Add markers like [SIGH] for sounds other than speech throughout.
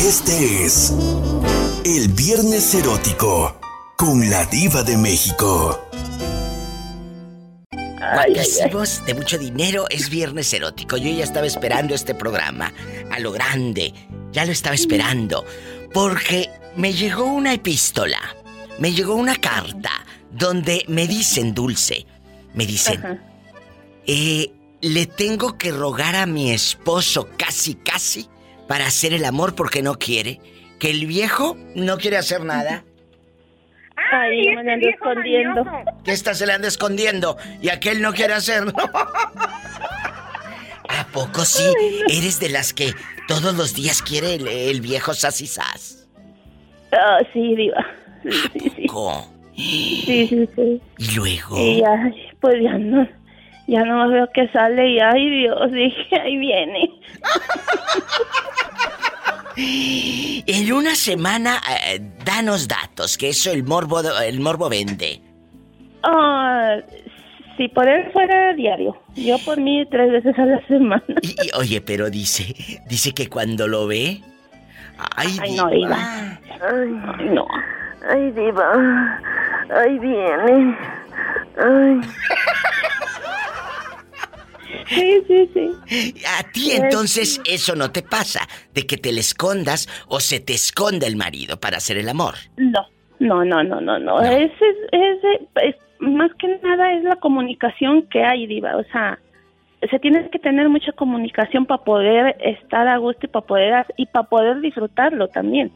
Este es el Viernes Erótico con la Diva de México. Guapísimos, de mucho dinero, es viernes erótico. Yo ya estaba esperando este programa, a lo grande. Ya lo estaba esperando. Porque me llegó una epístola, me llegó una carta, donde me dicen, Dulce, me dicen, eh, le tengo que rogar a mi esposo casi, casi, para hacer el amor porque no quiere. Que el viejo no quiere hacer nada. Ay, me ando escondiendo. Que esta se le anda escondiendo y aquel no quiere hacerlo. ¿A poco sí? ¿Eres de las que todos los días quiere el, viejo sasisas? Ah, sí, diva. Sí, sí, Sí, sí, sí. ¿Y luego? Y ya, pues ya no, ya no veo que sale y ay Dios, [LAUGHS] dije, ahí viene. En una semana, eh, danos datos, que eso el morbo, el morbo vende. Ah, si por él fuera diario. Yo por mí tres veces a la semana. oye, pero dice, dice que cuando lo ve. Ay, no, Diva. Ay, no. Ay, Diva. Ay, viene. Ay. [LAUGHS] Sí, sí, sí. A ti entonces eso no te pasa, de que te le escondas o se te esconda el marido para hacer el amor. No, no, no, no, no, no. Ese, ese, es, más que nada es la comunicación que hay, Diva. O sea, se tiene que tener mucha comunicación para poder estar a gusto y para poder, y para poder disfrutarlo también.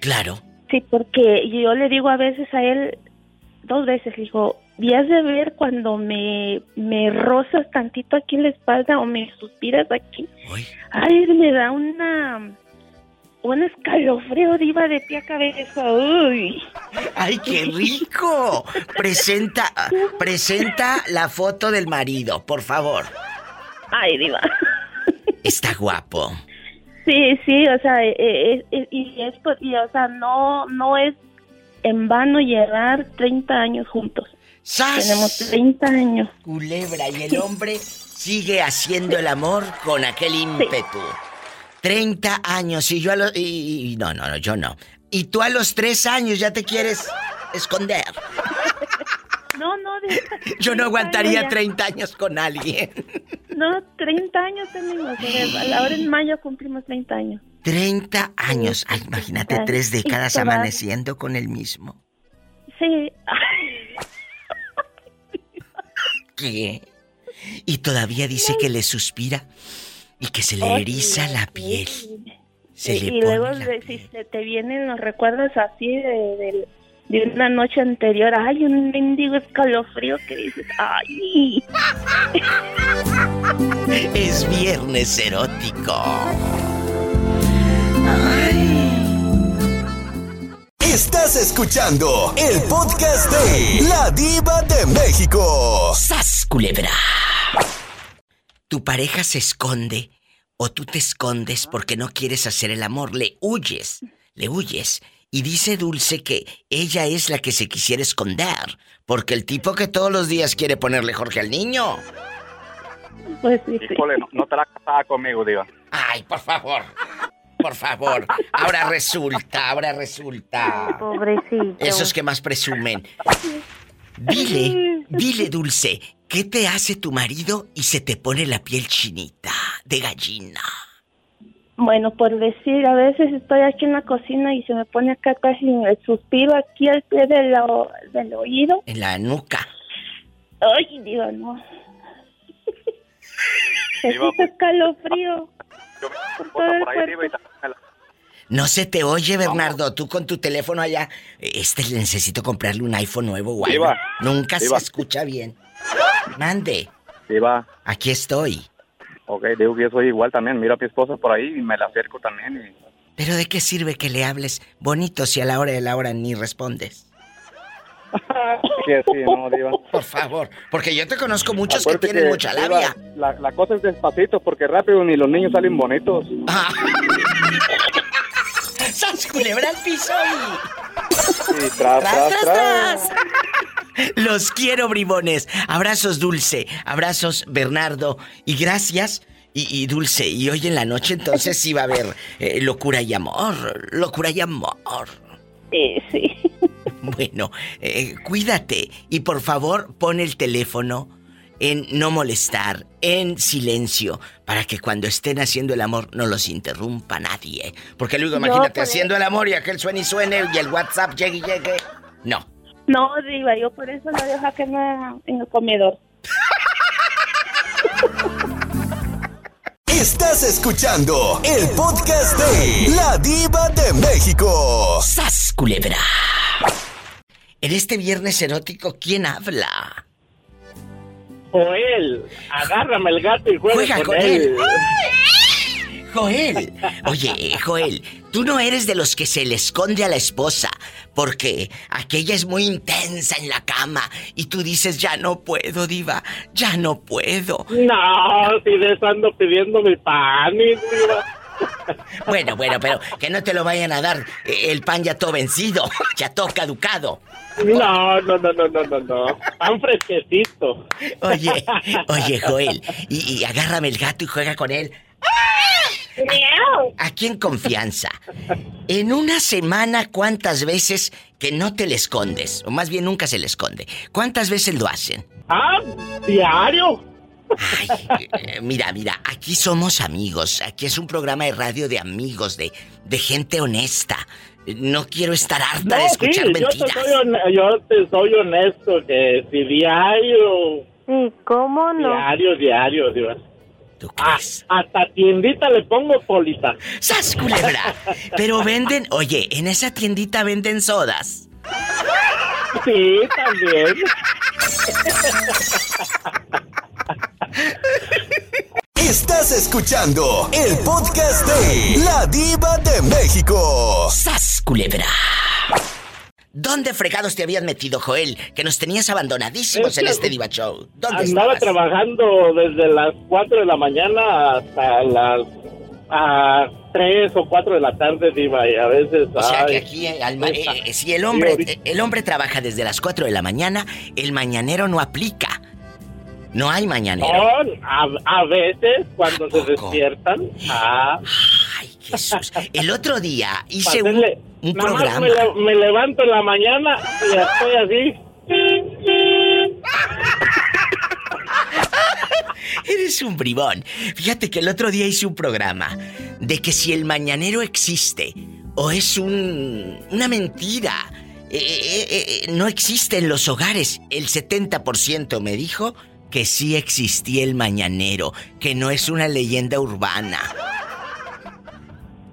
Claro. Sí, porque yo le digo a veces a él, dos veces, le digo, y has de ver cuando me, me rozas tantito aquí en la espalda o me suspiras aquí. Ay, me da una un escalofrío diva de pie a cabeza. Uy. Ay, qué rico. Presenta presenta la foto del marido, por favor. Ay, diva. Está guapo. Sí, sí, o sea, eh, eh, eh, y es y, o sea, no no es en vano llevar 30 años juntos. Tenemos 30 años. Culebra, y el hombre sigue haciendo el amor con aquel ímpetu. 30 años y yo a los... Y, no, no, no, yo no. Y tú a los 3 años ya te quieres esconder. [LAUGHS] No, no. yo no aguantaría 30 años con alguien. No, 30 años tenemos. Ahora en mayo cumplimos 30 años. 30 años. Ay, imagínate tres décadas amaneciendo con el mismo. Sí. [LAUGHS] ¿Qué? Y todavía dice que le suspira y que se le eriza la piel. Se y, le y luego si se te vienen los recuerdos así de, una noche anterior, ay, un mendigo escalofrío que dices, ay. [LAUGHS] Es viernes erótico. Estás escuchando el podcast de La Diva de México. ¡Sas, culebra! Tu pareja se esconde o tú te escondes porque no quieres hacer el amor, le huyes, le huyes. Y dice Dulce que ella es la que se quisiera esconder, porque el tipo que todos los días quiere ponerle Jorge al niño. Pues sí. no, no te la casaba conmigo, diva. Ay, por favor por favor. Ahora resulta, ahora resulta. Pobrecito. Esos que más presumen. Dile, dile, Dulce, ¿qué te hace tu marido y se te pone la piel chinita de gallina? Bueno, por decir, a veces estoy aquí en la cocina y se me pone acá casi el suspiro aquí al pie del, del oído. En la nuca. Ay, Dios, no. Se hizo escalofrío. No se te oye, Bernardo. Tú con tu teléfono allá. Este necesito comprarle un iPhone nuevo o Nunca se escucha bien. Mande. Diva. Aquí estoy. Ok, digo que yo soy igual también. Mira a mi esposa por ahí y me la acerco también. Pero ¿de qué sirve que le hables bonito si a la hora de la hora ni respondes? [LAUGHS] Por favor, porque yo te conozco muchos que tienen mucha labia. La, cosa es despacito, porque rápido ni los niños salen bonitos. [LAUGHS] ¡Sas culebra al piso tras, tras, tras, Los quiero, bribones. Abrazos, Dulce. Abrazos, Bernardo. Y gracias. Y, Dulce, y hoy en la noche entonces sí va a haber eh, locura y amor. Locura y amor. Sí, sí. Bueno, eh, cuídate y por favor pon el teléfono en no molestar, en silencio, para que cuando estén haciendo el amor no los interrumpa nadie. Porque luego imagínate pues, haciendo el amor y aquel suene y suene y el WhatsApp llegue y llegue. No. No, Diva, yo por eso lo dejo aquí en el comedor. [LAUGHS] Estás escuchando el podcast de La Diva de México. ¡Sas, culebra! En este viernes erótico, ¿quién habla? Joel, agárrame el gato y juega, con, él. [LAUGHS] Joel, oye, Joel, tú no eres de los que se le esconde a la esposa porque aquella es muy intensa en la cama y tú dices, ya no puedo, diva, ya no puedo. No, si eso ando pidiendo mi pan, diva. Bueno, bueno, pero que no te lo vayan a dar eh, el pan ya todo vencido, [LAUGHS] ya todo caducado. No, no, no, no, no, no, no. Pan fresquecito. Oye, [LAUGHS] oye, Joel, y, y agárrame el gato y juega con él. Aquí en confianza. En una semana, ¿cuántas veces que no te le escondes? O más bien nunca se le esconde. ¿Cuántas veces lo hacen? Ah, diario. Ay, eh, mira, mira, aquí somos amigos. Aquí es un programa de radio de amigos, de, de gente honesta. No quiero estar harta de escuchar mentiras. Yo te, soy yo te soy honesto, que si diario. ¿Y cómo no? Diario, diario, Dios. ¿Tú crees? hasta tiendita le pongo póliza. ¡Sas, culebra! Pero venden... Oye, en esa tiendita venden sodas. Sí, también. [LAUGHS] Estás escuchando el podcast de La Diva de México. ¡Sas, culebra! ¿Dónde fregados te habías metido, Joel? Que nos tenías abandonadísimos en este Diva Show. ¿Dónde Andaba trabajando desde las 4 de la mañana hasta las a 3 o 4 de la tarde, Diva, y a veces... O sea, que aquí, eh, eh, si el hombre, el hombre trabaja desde las 4 de la mañana, el mañanero no aplica. No hay mañanero. A, veces cuando se despiertan. Ah. Ay, Jesús. El otro día hice un, un programa. Me, me, levanto en la mañana y estoy así. Eres un bribón. Fíjate que el otro día hice un programa de que si el mañanero existe o es un, una mentira. Eh, eh, eh, no existe en los hogares. El 70% me dijo que sí existía el mañanero, que no es una leyenda urbana.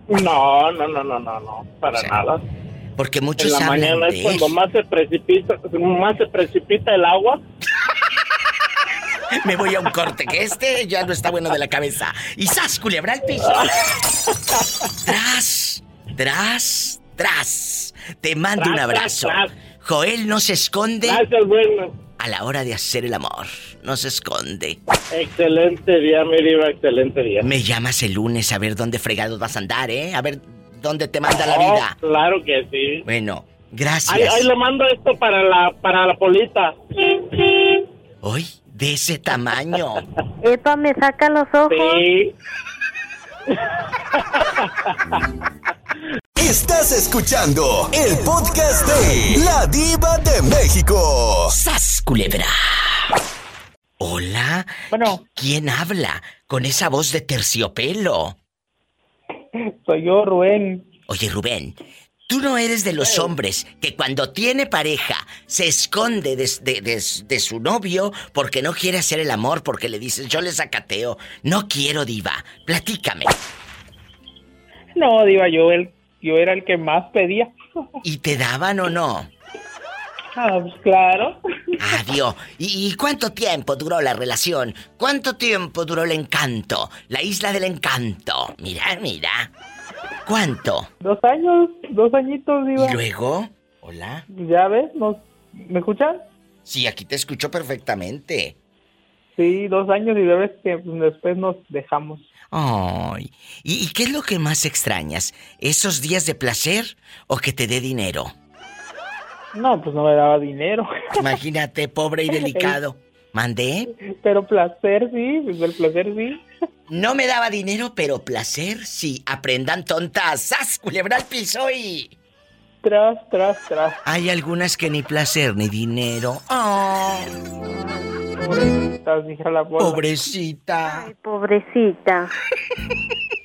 No, no, no, no, no, no, para nada. Porque muchos en la mañana es cuando más se precipita, más se precipita el agua. [LAUGHS] Me voy a un corte, que este ya no está bueno de la cabeza. Y ¡zas, culebra al piso! [LAUGHS] ¡Tras! ¡Tras! ¡Tras! Te mando un abrazo. Joel no se esconde. Gracias, bueno a la hora de hacer el amor. No se esconde. Excelente día, mi diva, excelente día. Me llamas el lunes a ver dónde fregados vas a andar, ¿eh? A ver dónde te manda la vida. Claro que sí. Bueno, gracias. Ahí, le mando esto para la, para la polita. Hoy, de ese tamaño. [LAUGHS] Epa, me saca los ojos. Sí. [LAUGHS] Estás escuchando el podcast de La Diva de México. ¡Sas, culebra! Hola. Bueno. ¿Quién habla con esa voz de terciopelo? Soy yo, Rubén. Oye, Rubén, tú no eres de los hombres que cuando tiene pareja se esconde de, su novio porque no quiere hacer el amor, porque le dices, yo le sacateo. No quiero, diva. Platícame. No, diva, yo el yo era el que más pedía. ¿Y te daban o no? Ah, pues claro. Adiós. ¿Y, cuánto tiempo duró la relación? ¿Cuánto tiempo duró el encanto? La isla del encanto. Mira, mira. ¿Cuánto? Dos años, dos añitos, digo. ¿Y luego? Hola. Ya ves, ¿me escuchan? Sí, aquí te escucho perfectamente. Sí, dos años y de que después nos dejamos. Ay, ¿Y, qué es lo que más extrañas? ¿Esos días de placer o que te dé dinero? No, pues no me daba dinero. [LAUGHS] Imagínate, pobre y delicado. ¿Mandé? Pero placer sí, pues el placer sí. No me daba dinero, pero placer sí. Aprendan tontas. ¡Sas! Culebra al piso y. Tras, tras, tras. Hay algunas que ni placer ni dinero. Oh. Pobrecita, hija la bola. Pobrecita. Ay, pobrecita. [LAUGHS]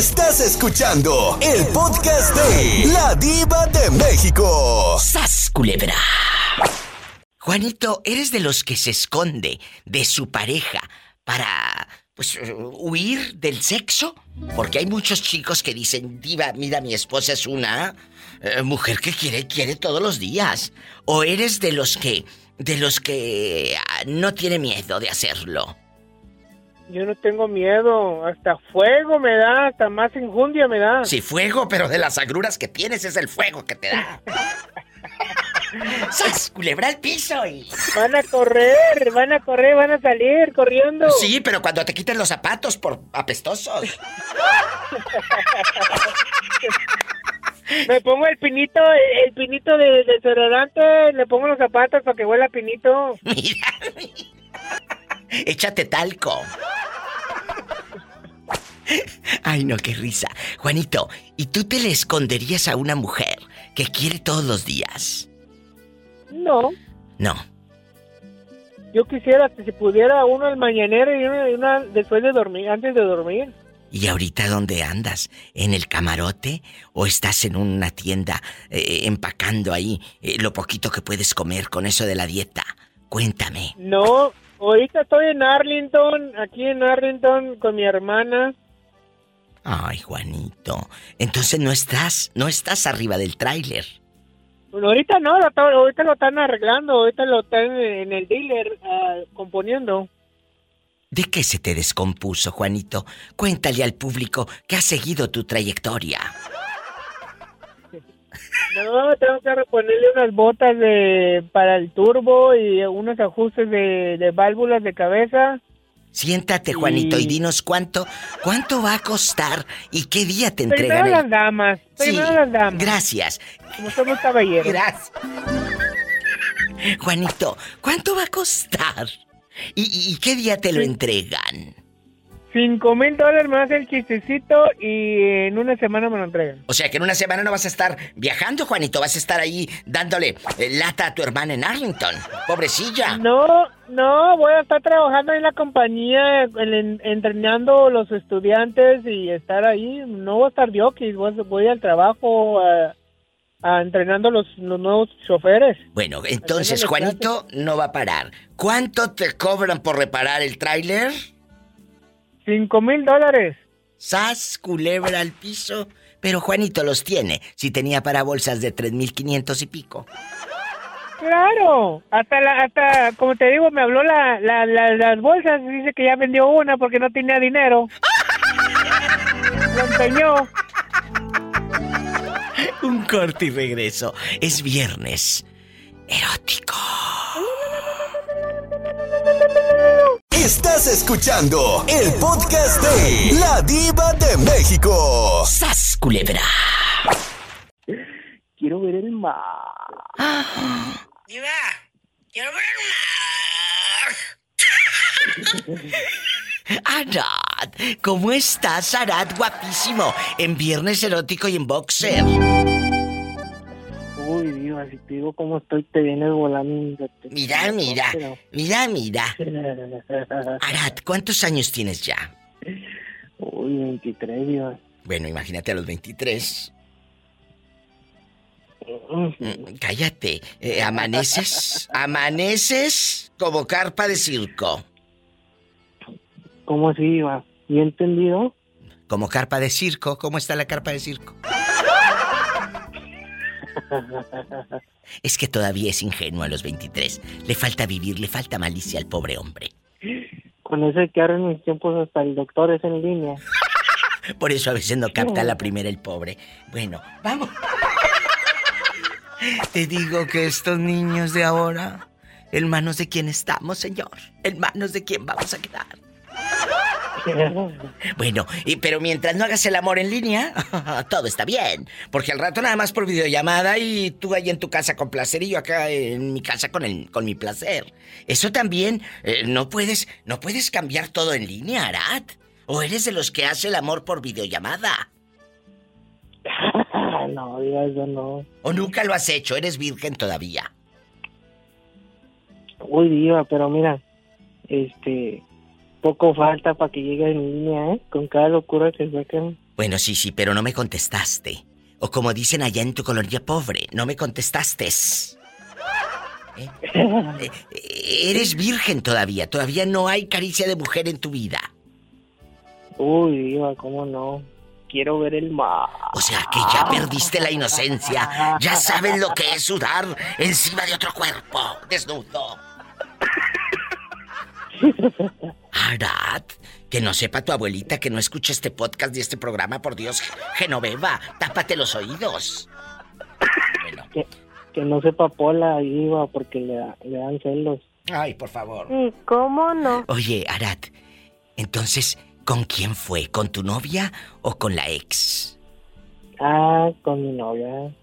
Estás escuchando el podcast de La Diva de México. ¡Sas, culebra! Juanito, ¿eres de los que se esconde de su pareja para, pues, huir del sexo? Porque hay muchos chicos que dicen, diva, mira, mi esposa es una eh, mujer que quiere, quiere todos los días. ¿O eres de los que, de los que ah, no tiene miedo de hacerlo? Yo no tengo miedo. Hasta fuego me da, hasta más injundia me da. Sí, fuego, pero de las agruras que tienes es el fuego que te da. [LAUGHS] ¡Sas! Culebra al piso y... Van a correr, van a correr, van a salir corriendo. Sí, pero cuando te quiten los zapatos por apestosos. Me pongo el pinito, el pinito de, de desodorante, le pongo los zapatos para que huela pinito. [LAUGHS] Mira. Échate talco. Ay, no, qué risa. Juanito, ¿y tú te le esconderías a una mujer que quiere todos los días? No, No. yo quisiera que si pudiera uno al mañanero y una, una después de dormir, antes de dormir. ¿Y ahorita dónde andas? ¿En el camarote? ¿O estás en una tienda eh, empacando ahí eh, lo poquito que puedes comer con eso de la dieta? Cuéntame. No, ahorita estoy en Arlington, aquí en Arlington con mi hermana. Ay, Juanito. Entonces no estás, no estás arriba del tráiler. Bueno, ahorita no, lo ahorita lo están arreglando, ahorita lo están en el dealer ah, componiendo. ¿De qué se te descompuso, Juanito? Cuéntale al público que has seguido tu trayectoria. No, tengo que reponerle unas botas de para el turbo y unos ajustes de, de válvulas de cabeza. Siéntate, Juanito, y dinos cuánto, cuánto va a costar y qué día te Primero entregan las el... damas, primero Sí, las damas. Gracias. Como somos caballeros. Gracias. Juanito, ¿cuánto va a costar? ¿Y, y- y qué día te lo entregan? Cinco mil dólares más el chistecito y en una semana me lo entregan. O sea que en una semana no vas a estar viajando, Juanito, vas a estar ahí dándole eh, lata a tu hermana en Arlington. Pobrecilla. No, no, voy a estar trabajando en la compañía, en- en- entrenando los estudiantes y estar ahí. No voy a estar jockey, voy, voy al trabajo a, a entrenando los, los nuevos choferes. Bueno, entonces Juanito no va a parar. ¿Cuánto te cobran por reparar el tráiler? Cinco mil dólares. Sas, culebra al piso. Pero Juanito los tiene. Si tenía para bolsas de 3.500 y pico. Claro, hasta la, hasta, como te digo, me habló la, la, la- las bolsas, dice que ya vendió una porque no tenía dinero. Lo empeñó. [LAUGHS] Un corte y regreso. Es viernes. Erótico. Estás escuchando el podcast de La Diva de México. Sas, culebra. Quiero ver el mar. Diva, quiero ver [LAUGHS] Arad, ¿cómo estás, Arad? Guapísimo. En viernes erótico y en boxer. Uy, Dios, así te digo cómo estoy, te vienes volando. Mira, mira. Mira, [LAUGHS] mira. Arad, ¿cuántos años tienes ya? Uy, 23, Dios. Bueno, imagínate a los 23. Mm, Cállate. Eh, amaneces. Amaneces como carpa de circo. ¿Cómo así, Iba? ¿Y entendido? Como carpa de circo. ¿Cómo está la carpa de circo? [LAUGHS] Es que todavía es ingenuo a los 23. Le falta vivir, le falta malicia al pobre hombre. Con eso que ahora en mis tiempos hasta el doctor es en línea. [LAUGHS] Por eso a veces no capta la primera el pobre. Bueno, vamos. [LAUGHS] Te digo que estos niños de ahora, en manos de quién estamos, señor. En manos de quién vamos a quedar. Bueno, y, pero mientras no hagas el amor en línea, [LAUGHS] todo está bien. Porque al rato nada más por videollamada y tú ahí en tu casa con placer y yo acá en mi casa con, el, con mi placer. Eso también, eh, no puedes, no puedes cambiar todo en línea, Arad. ¿O eres de los que hace el amor por videollamada? [LAUGHS] no, eso no. ¿O nunca lo has hecho? ¿Eres virgen todavía? Uy, diva, pero mira, este, poco falta para que llegue mi niña, ¿eh? Con cada locura que sacan. Bueno, sí, sí, pero no me contestaste. O como dicen allá en tu colonia pobre, no me contestaste. ¿Eh? [LAUGHS] Eh, eres virgen todavía, todavía no hay caricia de mujer en tu vida. Uy, diva, ¿cómo no? Quiero ver el mar. O sea que ya perdiste la inocencia. Ya sabes lo que es sudar encima de otro cuerpo, desnudo. [LAUGHS] Arad, que no sepa tu abuelita que no escuche este podcast y este programa, por Dios, Genoveva, tápate los oídos. Bueno. Que, que no sepa Pola, Iba, porque le, le dan celos. Ay, por favor. ¿Y cómo no? Oye, Arad, entonces, ¿con quién fue? ¿Con tu novia o con la ex? Ah, con mi novia.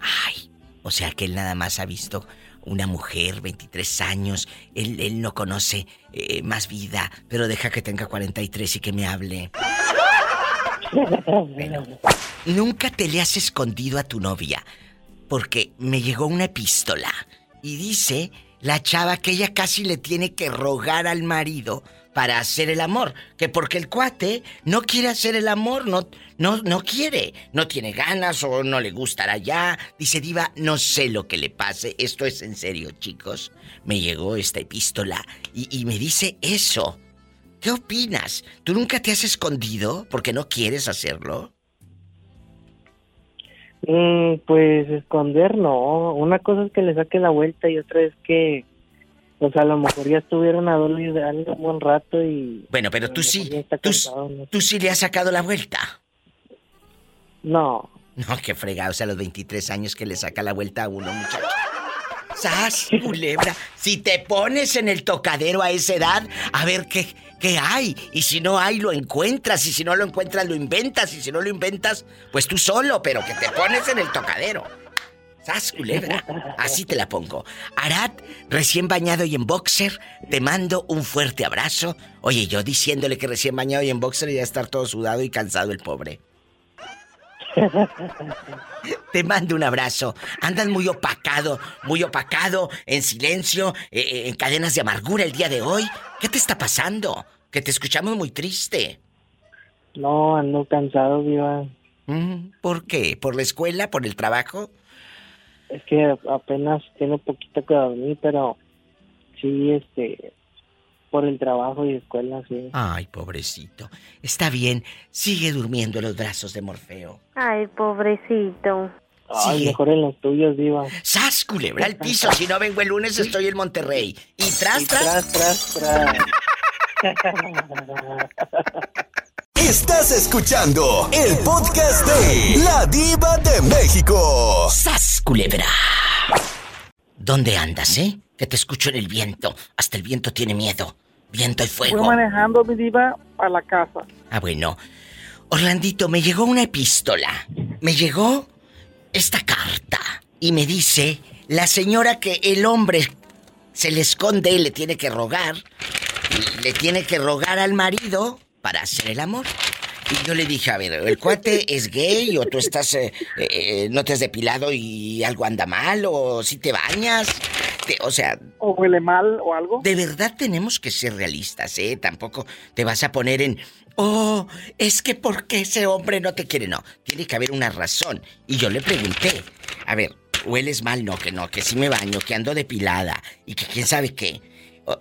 Ay, o sea que él nada más ha visto una mujer, 23 años, él, él no conoce eh, más vida, pero deja que tenga 43 y que me hable. Nunca te le has escondido a tu novia, porque me llegó una epístola y dice la chava que ella casi le tiene que rogar al marido para hacer el amor. Que porque el cuate no quiere hacer el amor, no, no, no quiere, no tiene ganas o no le gustará ya. Dice Diva, no sé lo que le pase, esto es en serio, chicos. Me llegó esta epístola y, y me dice eso. ¿Qué opinas? ¿Tú nunca te has escondido porque no quieres hacerlo? Mm, pues esconder no. Una cosa es que le saque la vuelta y otra es que pues a lo mejor ya estuvieron a dormir un buen rato y... Bueno, pero tú sí, tú, tú sí le has sacado la vuelta. No. No, qué fregados a los 23 años que le saca la vuelta a uno, muchacho. ¡Sas, culebra! Si te pones en el tocadero a esa edad, a ver qué, qué hay. Y si no hay, lo encuentras. Y si no lo encuentras, lo inventas. Y si no lo inventas, pues tú solo, pero que te pones en el tocadero. ¡Sas, culebra! Así te la pongo. Arad, recién bañado y en boxer, te mando un fuerte abrazo. Oye, yo diciéndole que recién bañado y en boxer y ya estar todo sudado y cansado el pobre. [LAUGHS] Te mando un abrazo. Andas muy opacado, muy opacado, en silencio, eh, eh, en cadenas de amargura el día de hoy. ¿Qué te está pasando? Que te escuchamos muy triste. No, ando cansado, viva. Mm, ¿Por qué? ¿Por la escuela? ¿Por el trabajo? Es que apenas tengo poquito que dormir, pero sí, este, por el trabajo y escuela, sí. Ay, pobrecito. Está bien, sigue durmiendo en los brazos de Morfeo. Ay, pobrecito. Ay, mejor en los tuyos, Diva. ¡Sas, culebra al piso! Si no vengo el lunes, estoy en Monterrey. Y tras, Y tras. tras, tras, [LAUGHS] Estás escuchando el podcast de La Diva de México. ¡Sas, culebra! ¿Dónde andas, eh? Que te escucho en el viento. Hasta el viento tiene miedo. Viento y fuego. manejando mi diva a la casa. Ah, bueno. Orlandito, me llegó una epístola. Me llegó esta carta. Y me dice la señora que el hombre se le esconde y le tiene que rogar. Le tiene que rogar al marido para hacer el amor. Y yo le dije, a ver, ¿el cuate [LAUGHS] es gay o tú estás, eh, eh, no te has depilado y algo anda mal o si te bañas? Te- o sea, O huele mal o algo. de verdad tenemos que ser realistas, ¿eh? Tampoco te vas a poner en, oh, es que ¿por qué ese hombre no te quiere? No, tiene que haber una razón. Y yo le pregunté, a ver, hueles mal, no, que no, que sí me baño, que ando depilada y que quién sabe qué.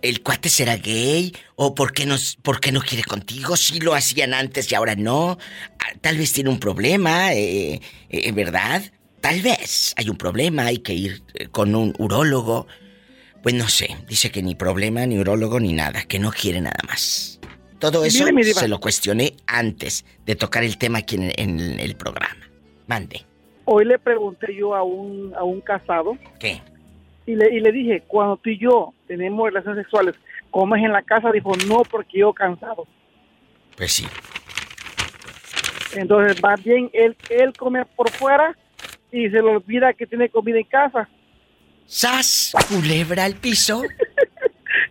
¿El cuate será gay? ¿O por qué, no, por qué no quiere contigo? Si lo hacían antes y ahora no. Ah, Tal vez tiene un problema, eh, eh, ¿verdad? Tal vez hay un problema, hay que ir eh, con un urólogo. Pues no sé, dice que ni problema, ni urólogo, ni nada, que no quiere nada más. Todo eso se lo cuestioné antes de tocar el tema aquí en, en el programa. Mande. Hoy le pregunté yo a un, a un casado ¿Qué? y le, y le dije, cuando tú y yo tenemos relaciones sexuales, ¿comes en la casa? Dijo, no, porque yo cansado. Pues sí. Entonces, va bien, él, él come por fuera y se le olvida que tiene comida en casa. ¡Sas! Culebra al piso. [LAUGHS]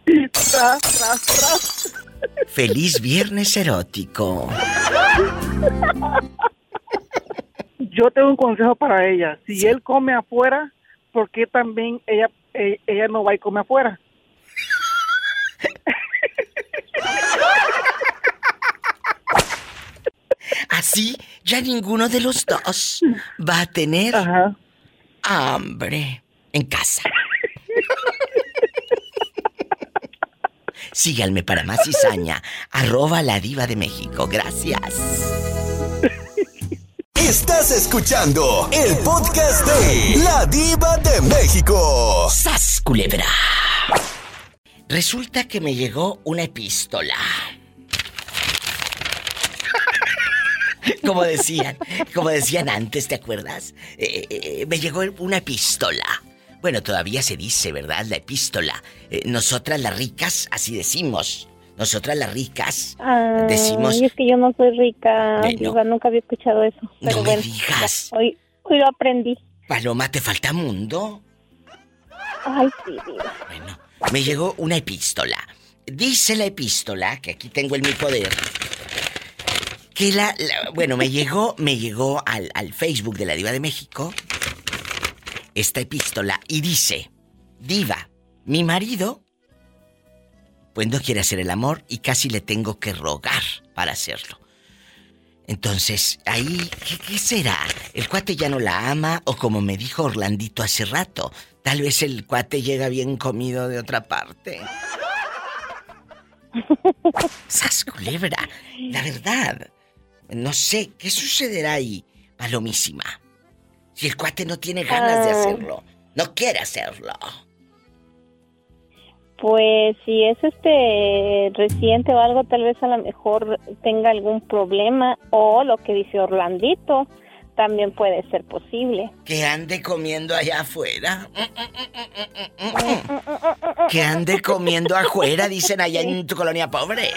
Y tras, tras, tras. Feliz viernes erótico. Yo tengo un consejo para ella. Si él come afuera, ¿por qué también ella, eh, ella no va y come afuera? [LAUGHS] Así ya ninguno de los dos va a tener hambre en casa. Síganme para más cizaña. Arroba la diva de México. Gracias. Estás escuchando el podcast de La Diva de México. ¡Sas, culebra! Resulta que me llegó una epístola. Como decían, como decían antes, ¿te acuerdas? Eh, eh, eh, me llegó una epístola. Bueno, todavía se dice, ¿verdad? La epístola. nosotras las ricas, así decimos. Nosotras las ricas ah, decimos. es que yo no soy rica, nunca había escuchado eso. no me digas. hoy, hoy lo aprendí. Paloma, ¿te falta mundo? Ay, sí, Bueno, me llegó una epístola. Dice la epístola, que aquí tengo en mi poder, que la, bueno, me llegó, me llegó al, al Facebook de la Diva de México esta epístola y dice, Diva, mi marido pues no quiere hacer el amor y casi le tengo que rogar para hacerlo. Entonces, ahí, ¿qué, será? ¿El cuate ya no la ama? O como me dijo Orlandito hace rato, tal vez el cuate llega bien comido de otra parte. [LAUGHS] ¡Sas culebra! La verdad. No sé, ¿qué sucederá ahí, palomísima? Si el cuate no tiene ganas de ah. hacerlo, no quiere hacerlo. Pues si es este reciente o algo, tal vez a lo mejor tenga algún problema o lo que dice Orlandito también puede ser posible. Que ande comiendo allá afuera. Que ande comiendo afuera, dicen allá en tu colonia pobre.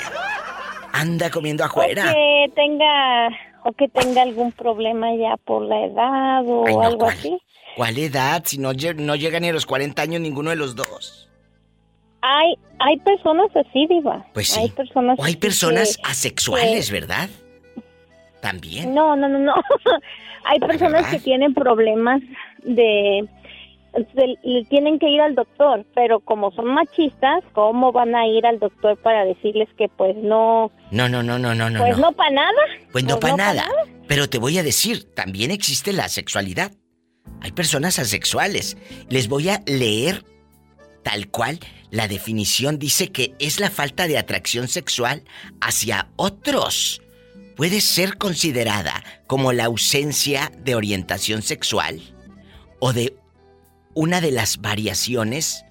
Anda comiendo afuera. O que tenga o que tenga algún problema ya por la edad o algo así. ¿Cuál edad? Si no, no llega ni a los 40 años ninguno de los dos. Hay, hay personas así, Diva. Pues sí. Hay personas o hay personas asexuales, ¿verdad? También. No, no, no, no. [LAUGHS] hay personas que tienen problemas de tienen que ir al doctor, pero como son machistas, ¿cómo van a ir al doctor para decirles que pues no No, no, no, no, no, no. Pues no, para nada. Pues no para nada. Pero te voy a decir, también existe la sexualidad. Hay personas asexuales. Les voy a leer tal cual la definición dice que es la falta de atracción sexual hacia otros. Puede ser considerada como la ausencia de orientación sexual o de una de las variaciones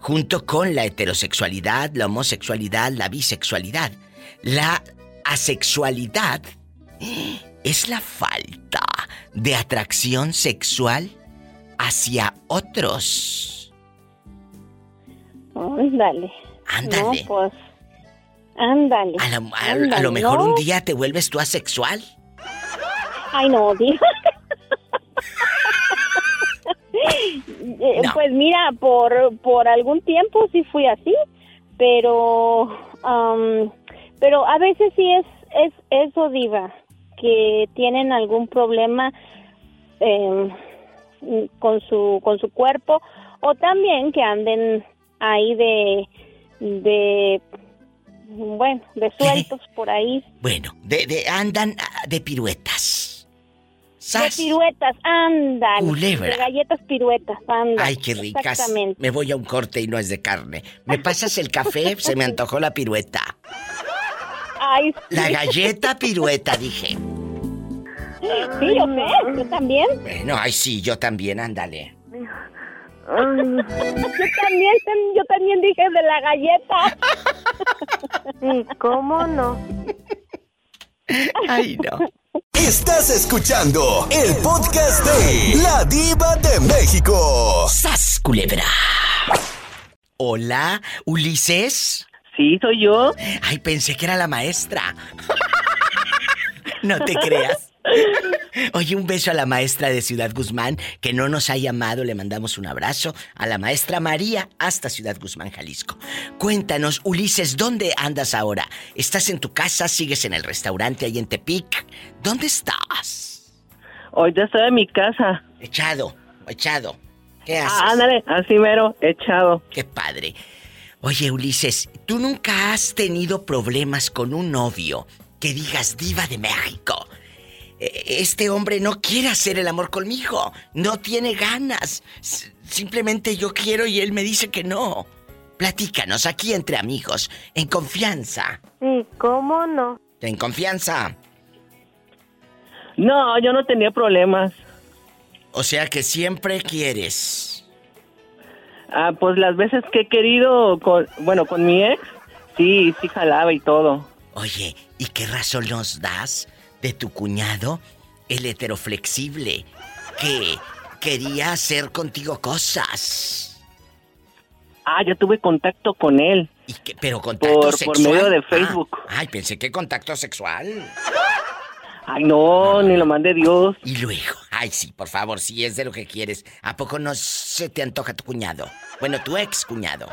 junto con la heterosexualidad, la homosexualidad, la bisexualidad. La asexualidad es la falta de atracción sexual hacia otros. Ándale. Ándale. No, pues. Ándale. A, lo mejor un día te vuelves tú asexual. Ay, no, tío. [LAUGHS] Eh, pues mira, por, por algún tiempo sí fui así, pero pero a veces sí es es eso diva que tienen algún problema em, con su con su cuerpo o también que anden ahí de, de bueno, de [LAUGHS] sueltos por ahí. Bueno, de, de andan ah, de piruetas. De piruetas, anda Culebra. De galletas piruetas, anda. Ay, qué ricas. Me voy a un corte y no es de carne. ¿Me pasas el café? [LAUGHS] Se me antojó la pirueta. Ay, La galleta pirueta, dije. Sí, yo sé, yo también. Bueno, ay, sí, yo también, ándale yo también, yo también dije de la galleta. [LAUGHS] Sí, ¿cómo no? Ay, no. Estás escuchando el podcast de La Diva de México. ¡Sas, culebra! Hola, Ulises. Sí, soy yo. Ay, pensé que era la maestra. [LAUGHS] no te creas. Oye, un beso a la maestra de Ciudad Guzmán, que no nos ha llamado, le mandamos un abrazo. A la maestra María, hasta Ciudad Guzmán, Jalisco. Cuéntanos, Ulises, ¿dónde andas ahora? ¿Estás en tu casa? ¿Sigues en el restaurante ahí en Tepic? ¿Dónde estás? Hoy ya estoy en mi casa. Echado, echado. ¿Qué haces? Ah, ándale, así mero, echado. Qué padre. Oye, Ulises, ¿tú nunca has tenido problemas con un novio que digas diva de México? E- Este hombre no quiere hacer el amor conmigo, no tiene ganas. Simplemente yo quiero y él me dice que no. Platícanos aquí entre amigos, en confianza. Sí, ¿cómo no? En confianza. No, yo no tenía problemas. O sea que siempre quieres. Ah, pues las veces que he querido, con, bueno, con mi ex, sí, sí jalaba y todo. Oye, ¿y qué razón nos das de tu cuñado, el heteroflexible, que quería hacer contigo cosas? Ah, yo tuve contacto con él. ¿Y qué? Pero contacto Por- sexual. por medio de Ah, Facebook. ay, pensé que contacto sexual. Ay, no, ni lo mande Dios. Y luego, ay, sí, por favor, si es de lo que quieres, ¿a poco no se te antoja tu cuñado? Bueno, tu ex cuñado.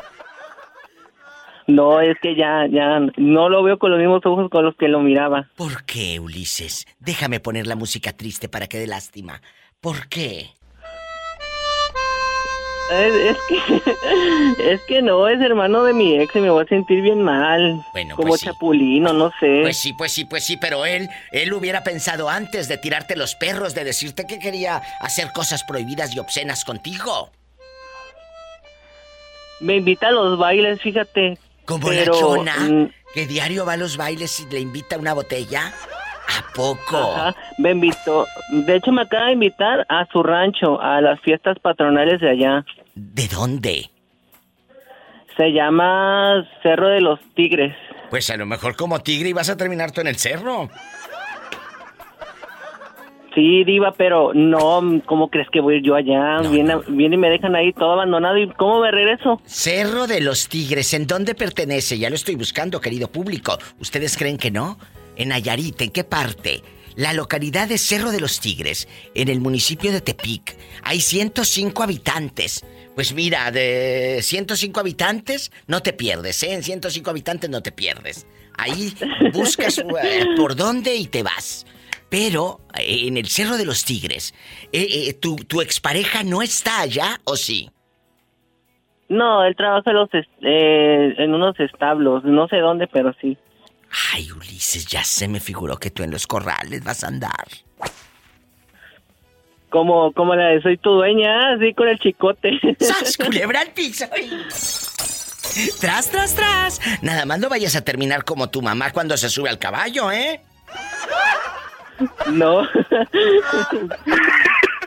No, es que ya, ya, no lo veo con los mismos ojos con los que lo miraba. ¿Por qué, Ulises? Déjame poner la música triste para que dé lástima. ¿Por qué? Es, que, [LAUGHS] es que no, es hermano de mi ex y me voy a sentir bien mal. Bueno, Como pues sí. chapulino, no sé. Pues sí, pues sí, pues sí, pero él, él hubiera pensado antes de tirarte los perros, de decirte que quería hacer cosas prohibidas y obscenas contigo. Me invita a los bailes, fíjate. Como pero, la chona, mm, que diario va a los bailes y le invita una botella. ¿A poco? Ajá, me invitó. De hecho, me acaba de invitar a su rancho, a las fiestas patronales de allá. ¿De dónde? Se llama Cerro de los Tigres. Pues a lo mejor como tigre y vas a terminar tú en el cerro. Sí, diva, pero no, ¿cómo crees que voy a ir yo allá? No, viene, no, viene y me dejan ahí todo abandonado. ¿Y cómo me regreso? Cerro de los Tigres, ¿en dónde pertenece? Ya lo estoy buscando, querido público. ¿Ustedes creen que no? En Nayarit, ¿en qué parte? La localidad de Cerro de los Tigres, en el municipio de Tepic. Hay 105 habitantes. Pues mira, de 105 habitantes no te pierdes, ¿eh? En 105 habitantes no te pierdes. Ahí buscas [LAUGHS] eh, por dónde y te vas. Pero eh, en el Cerro de los Tigres, eh, eh, ¿tu, ¿tu expareja no está allá o sí? No, él trabaja en, los est- eh, en unos establos, no sé dónde, pero sí. Ay, Ulises, ya se me figuró que tú en los corrales vas a andar. Como, como la de Soy tu dueña, así con el chicote. [LAUGHS] ¡Sas, [LAUGHS] culebra al piso! Tras, tras, tras. Nada más no vayas a terminar como tu mamá cuando se sube al caballo, ¿eh? No. [LAUGHS]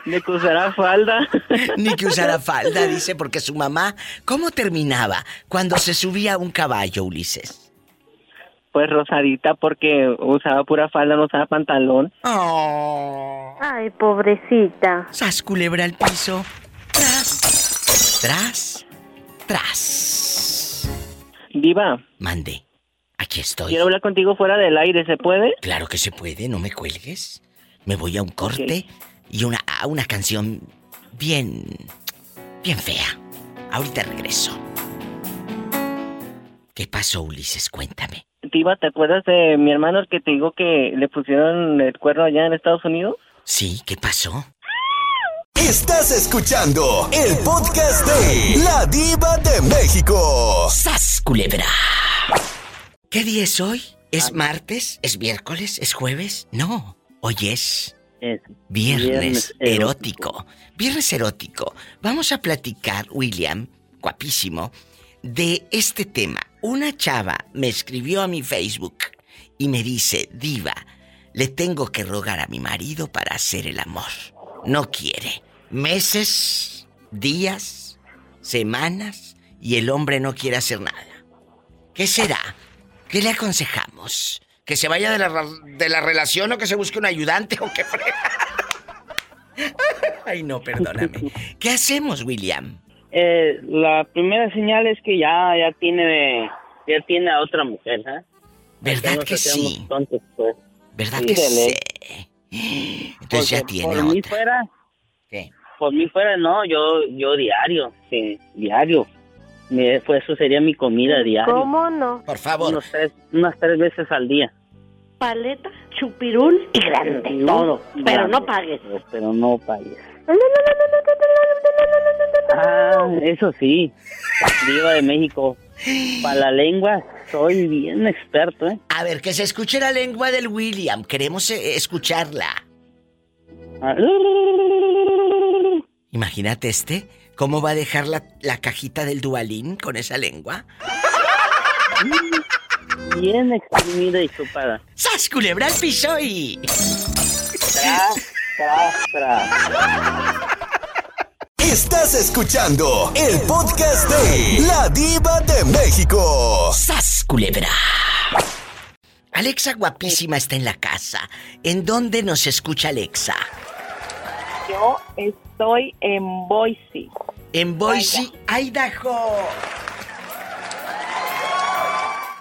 De que usará falda. [LAUGHS] Ni que usara falda, dice, porque su mamá, ¿cómo terminaba cuando se subía a un caballo, Ulises? Pues rosadita porque usaba pura falda, no usaba pantalón. Oh. Ay, pobrecita. ¡Sas, culebra al piso! Tras, tras, tras. Diva, Mande. Aquí estoy. quiero hablar contigo fuera del aire, ¿se puede? Claro que se puede, no me cuelgues. Me voy a un corte y una, a una canción bien. bien fea. Ahorita regreso. ¿Qué pasó, Ulises? Cuéntame. Diva, ¿te acuerdas de mi hermano el que te digo que le pusieron el cuerno allá en Estados Unidos? Sí, ¿qué pasó? Estás escuchando el podcast de La Diva de México. ¡Sas, culebra! ¿Qué día es hoy? ¿Es martes? ¿Es miércoles? ¿Es jueves? No, hoy es Es Viernes, Viernes erótico. Viernes erótico. Vamos a platicar, William, guapísimo, de este tema. Una chava me escribió a mi Facebook y me dice, Diva, le tengo que rogar a mi marido para hacer el amor. No quiere. Meses, días, semanas y el hombre no quiere hacer nada. ¿Qué será? ¿Qué le aconsejamos? ¿Que se vaya de la, de la relación o que se busque un ayudante o qué frega? [LAUGHS] Ay, no, perdóname. ¿Qué hacemos, William? Eh, la primera señal es que ya ya tiene ya tiene a otra mujer, ¿eh? ¿Verdad que sí? tontos, pues. ¿Verdad Sí, que sí? Entonces ya tiene por mí otra. fuera, ¿Qué? por mí fuera, no, yo, yo diario, sí, diario. Me- pues eso sería mi comida diaria. ¿Cómo no? Por favor. Unos tres, unas tres veces al día. Paleta, chupirul y grande. Todo. Pero no pagues. Pero, pero no pagues. Ah, eso sí. Diva de México. Para la lengua soy bien experto, ¿eh? A ver, que se escuche la lengua del William. Queremos eh, escucharla. Ah, Imagínate este. ¿Cómo va a dejar la, la cajita del dualín con esa lengua? Bien exprimida y chupada. ¡Sas, culebra al piso y... Tras, tras, tras. Estás escuchando el podcast de La Diva de México. ¡Sas, culebra! Alexa guapísima está en la casa. ¿En dónde nos escucha Alexa? Yo estoy en Boise. En Boise, Idaho.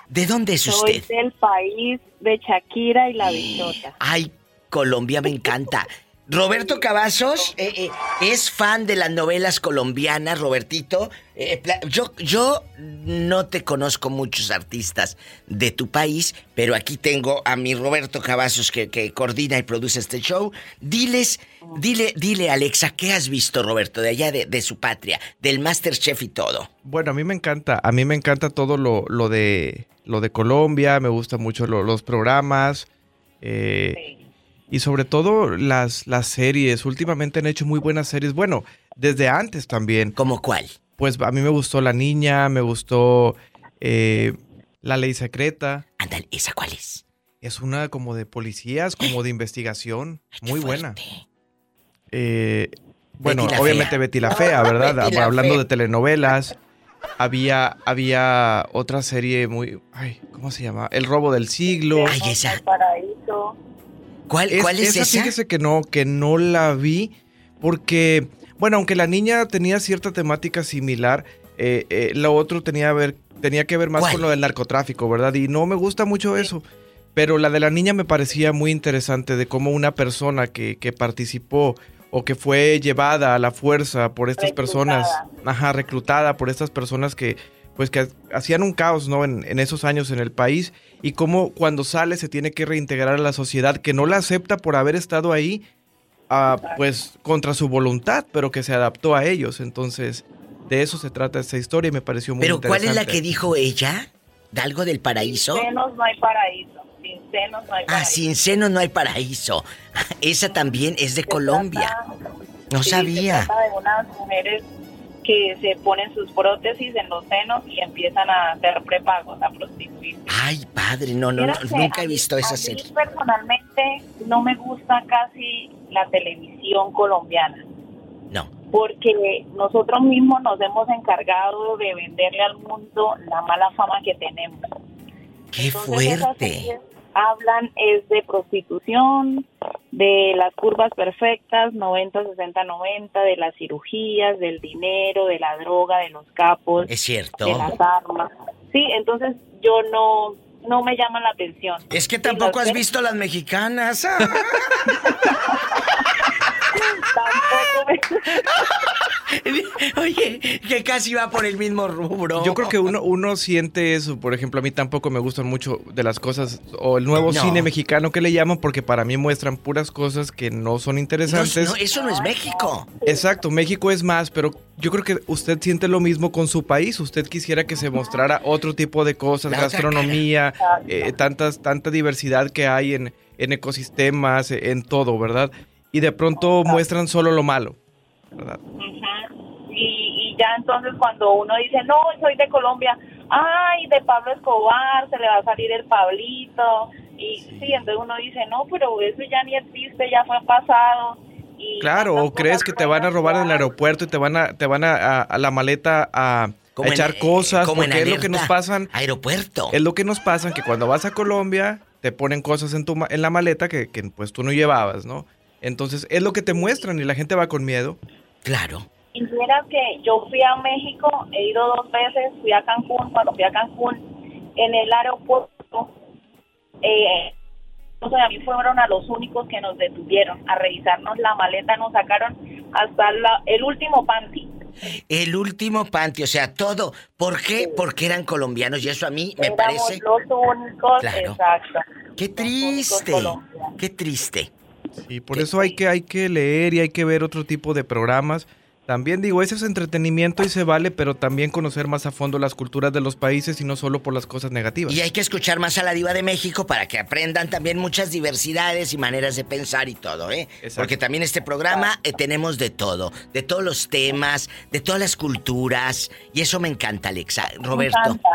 ¿De dónde es Soy usted? del país de Shakira y la bichota. Ay, Colombia me encanta. Roberto Cavazos eh, eh, es fan de las novelas colombianas, Robertito. Eh, yo, yo no te conozco muchos artistas de tu país, pero aquí tengo a mi Roberto Cavazos que, que coordina y produce este show. Diles, dile, dile Alexa, ¿qué has visto, Roberto, de allá de, de su patria, del Masterchef y todo? Bueno, a mí me encanta, a mí me encanta todo lo, lo de lo de Colombia, me gustan mucho lo- los programas eh, y sobre todo las, las series. Últimamente han hecho muy buenas series, bueno, desde antes también. ¿Cómo cuál? Pues a mí me gustó La Niña, me gustó eh, La Ley Secreta. Ándale, ¿esa cuál es? Es una como de policías, como de investigación, [GASPS] muy buena. Eh, bueno, Betty obviamente Fea. Betty la Fea, ¿verdad? [LAUGHS] Betty Hablando Fea. de telenovelas. Había, había otra serie muy. Ay, ¿cómo se llama? El robo del siglo. Ay, esa. Paraíso. ¿Cuál, cuál es esa? Fíjese que no, que no la vi. Porque, bueno, aunque la niña tenía cierta temática similar, eh, eh, lo otro tenía, ver, tenía que ver más ¿Cuál? con lo del narcotráfico, ¿verdad? Y no me gusta mucho eso. Pero la de la niña me parecía muy interesante de cómo una persona que, que participó o que fue llevada a la fuerza por estas personas, ajá, reclutada por estas personas que pues que hacían un caos, ¿no? En, en esos años en el país y cómo cuando sale se tiene que reintegrar a la sociedad que no la acepta por haber estado ahí, ah, pues contra su voluntad, pero que se adaptó a ellos. Entonces, de eso se trata esta historia y me pareció muy ¿Pero cuál es la interesante. que dijo ella? ¿De algo del paraíso? Sin senos no hay paraíso. Sin senos no hay Ah, paraíso. sin seno no hay paraíso. [LAUGHS] Esa también es de Colombia. No Sí, sabía. Se trata de unas mujeres que se ponen sus prótesis en los senos y empiezan a hacer prepagos, a prostituirse. Ay, padre, no, no, no, nunca a he mí- visto a esa mí serie. personalmente no me gusta casi la televisión colombiana. No. Porque nosotros mismos nos hemos encargado de venderle al mundo la mala fama que tenemos. ¡Qué Entonces, fuerte! Hablan es de prostitución, de las curvas perfectas, 90, 60, 90, de las cirugías, del dinero, de la droga, de los capos, Es cierto. de las armas. Sí, entonces yo no no me llama la atención. Es que tampoco has visto las mexicanas. [LAUGHS] [LAUGHS] Oye, que casi va por el mismo rubro. Yo creo que uno, uno siente eso. Por ejemplo, a mí tampoco me gustan mucho de las cosas o el nuevo No. cine mexicano que le llaman porque para mí muestran puras cosas que no son No, interesantes. no, eso no es México. Exacto, México es más, pero yo creo que usted siente lo mismo con su país. Usted quisiera que se mostrara otro tipo de cosas, gastronomía, eh, tantas, tanta diversidad que hay en, en ecosistemas, en todo, ¿verdad? Y de pronto muestran solo lo malo, ¿verdad? Ujú. Y, y ya entonces cuando uno dice, no, soy de Colombia, ay, de Pablo Escobar, se le va a salir el Pablito. Y sí, entonces uno dice, no, pero eso ya ni existe, ya fue pasado. Y Claro, o crees que te van a robar en el aeropuerto y te van a, te van a, a- a la maleta a, a Como en- echar cosas, como en porque es lo que nos pasan. Aeropuerto. Es lo que nos pasan que cuando vas a Colombia te ponen cosas en tu ma- en la maleta que, que, pues tú no llevabas, ¿no? Entonces es lo que te muestran y la gente va con miedo. Claro. Y mira que yo fui a México, he ido dos veces, fui a Cancún, cuando fui a Cancún, en el aeropuerto, eh, esposo y a mí fueron a los únicos que nos detuvieron a revisarnos la maleta, nos sacaron hasta la- el último panty. El último panty, o sea, todo. ¿Por qué? Porque eran colombianos y eso a mí me Éramos parece... los únicos, Claro. exacto. Qué triste, qué triste. Y por eso hay que, hay que leer y hay que ver otro tipo de programas. También digo, ese es entretenimiento y se vale, pero también conocer más a fondo las culturas de los países y no solo por las cosas negativas. Y hay que escuchar más a la diva de México para que aprendan también muchas diversidades y maneras de pensar y todo, ¿eh? Porque también este programa eh, tenemos de todo, de todos los temas, de todas las culturas. Y eso me encanta, Alexa. Roberto. encanta.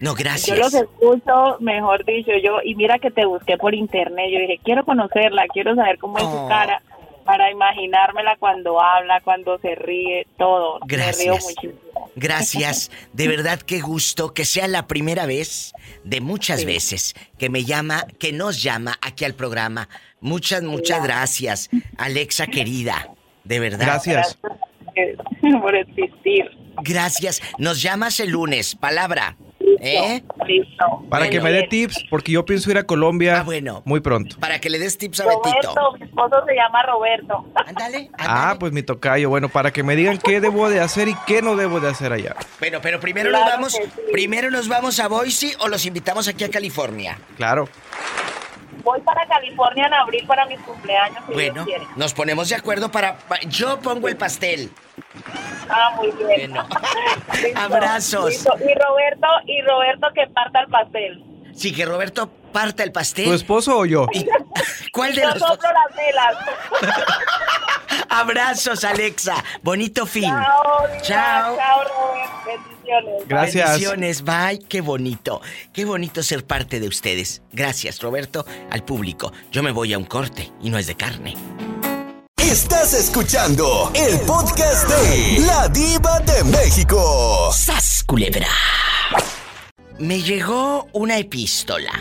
No, [LAUGHS] Yo los gracias. escucho, mejor dicho, yo, y mira que te busqué por internet, yo dije, quiero conocerla, quiero saber cómo es Oh. su cara, para imaginármela cuando habla, cuando se ríe, todo. Me río Gracias. muchísimo. Gracias. De verdad qué gusto que sea la primera vez de muchas Sí. veces que me llama, que nos llama aquí al programa. Muchas, muchas gracias, Alexa querida. De verdad. Gracias. por existir. Gracias. Nos llamas el lunes. Palabra. ¿Eh? Listo. Para que me dé tips, porque yo pienso ir a Colombia muy pronto. Para que le des tips a Betito. Roberto, mi esposo se llama Roberto. Ándale. Ah, pues mi tocayo. Bueno, para que me digan qué debo de hacer y qué no debo de hacer allá. Bueno, pero primero Claro nos vamos, sí. primero nos vamos a Boise o los invitamos aquí a California. Claro. Voy para California en abril para mis cumpleaños, si Bueno, Dios quiere. nos ponemos de acuerdo para, pa- yo pongo el pastel. Ah, muy bien. Bueno. [LAUGHS] Listo, Abrazos. listo. Y Roberto, y Roberto que parta el pastel. Sí, que Roberto parta el pastel. ¿Tu esposo o yo? [LAUGHS] ¿Cuál de Yo los dos? soplo las velas. [LAUGHS] Abrazos, Alexa. Bonito fin. Chao. Chao. Chao, Robert. Bendiciones. Gracias. Bendiciones, bye. Qué bonito. Qué bonito ser parte de ustedes. Gracias, Roberto, al público. Yo me voy a un corte y no es de carne. Estás escuchando el podcast de La Diva de México. ¡Sas, culebra! Me llegó una epístola.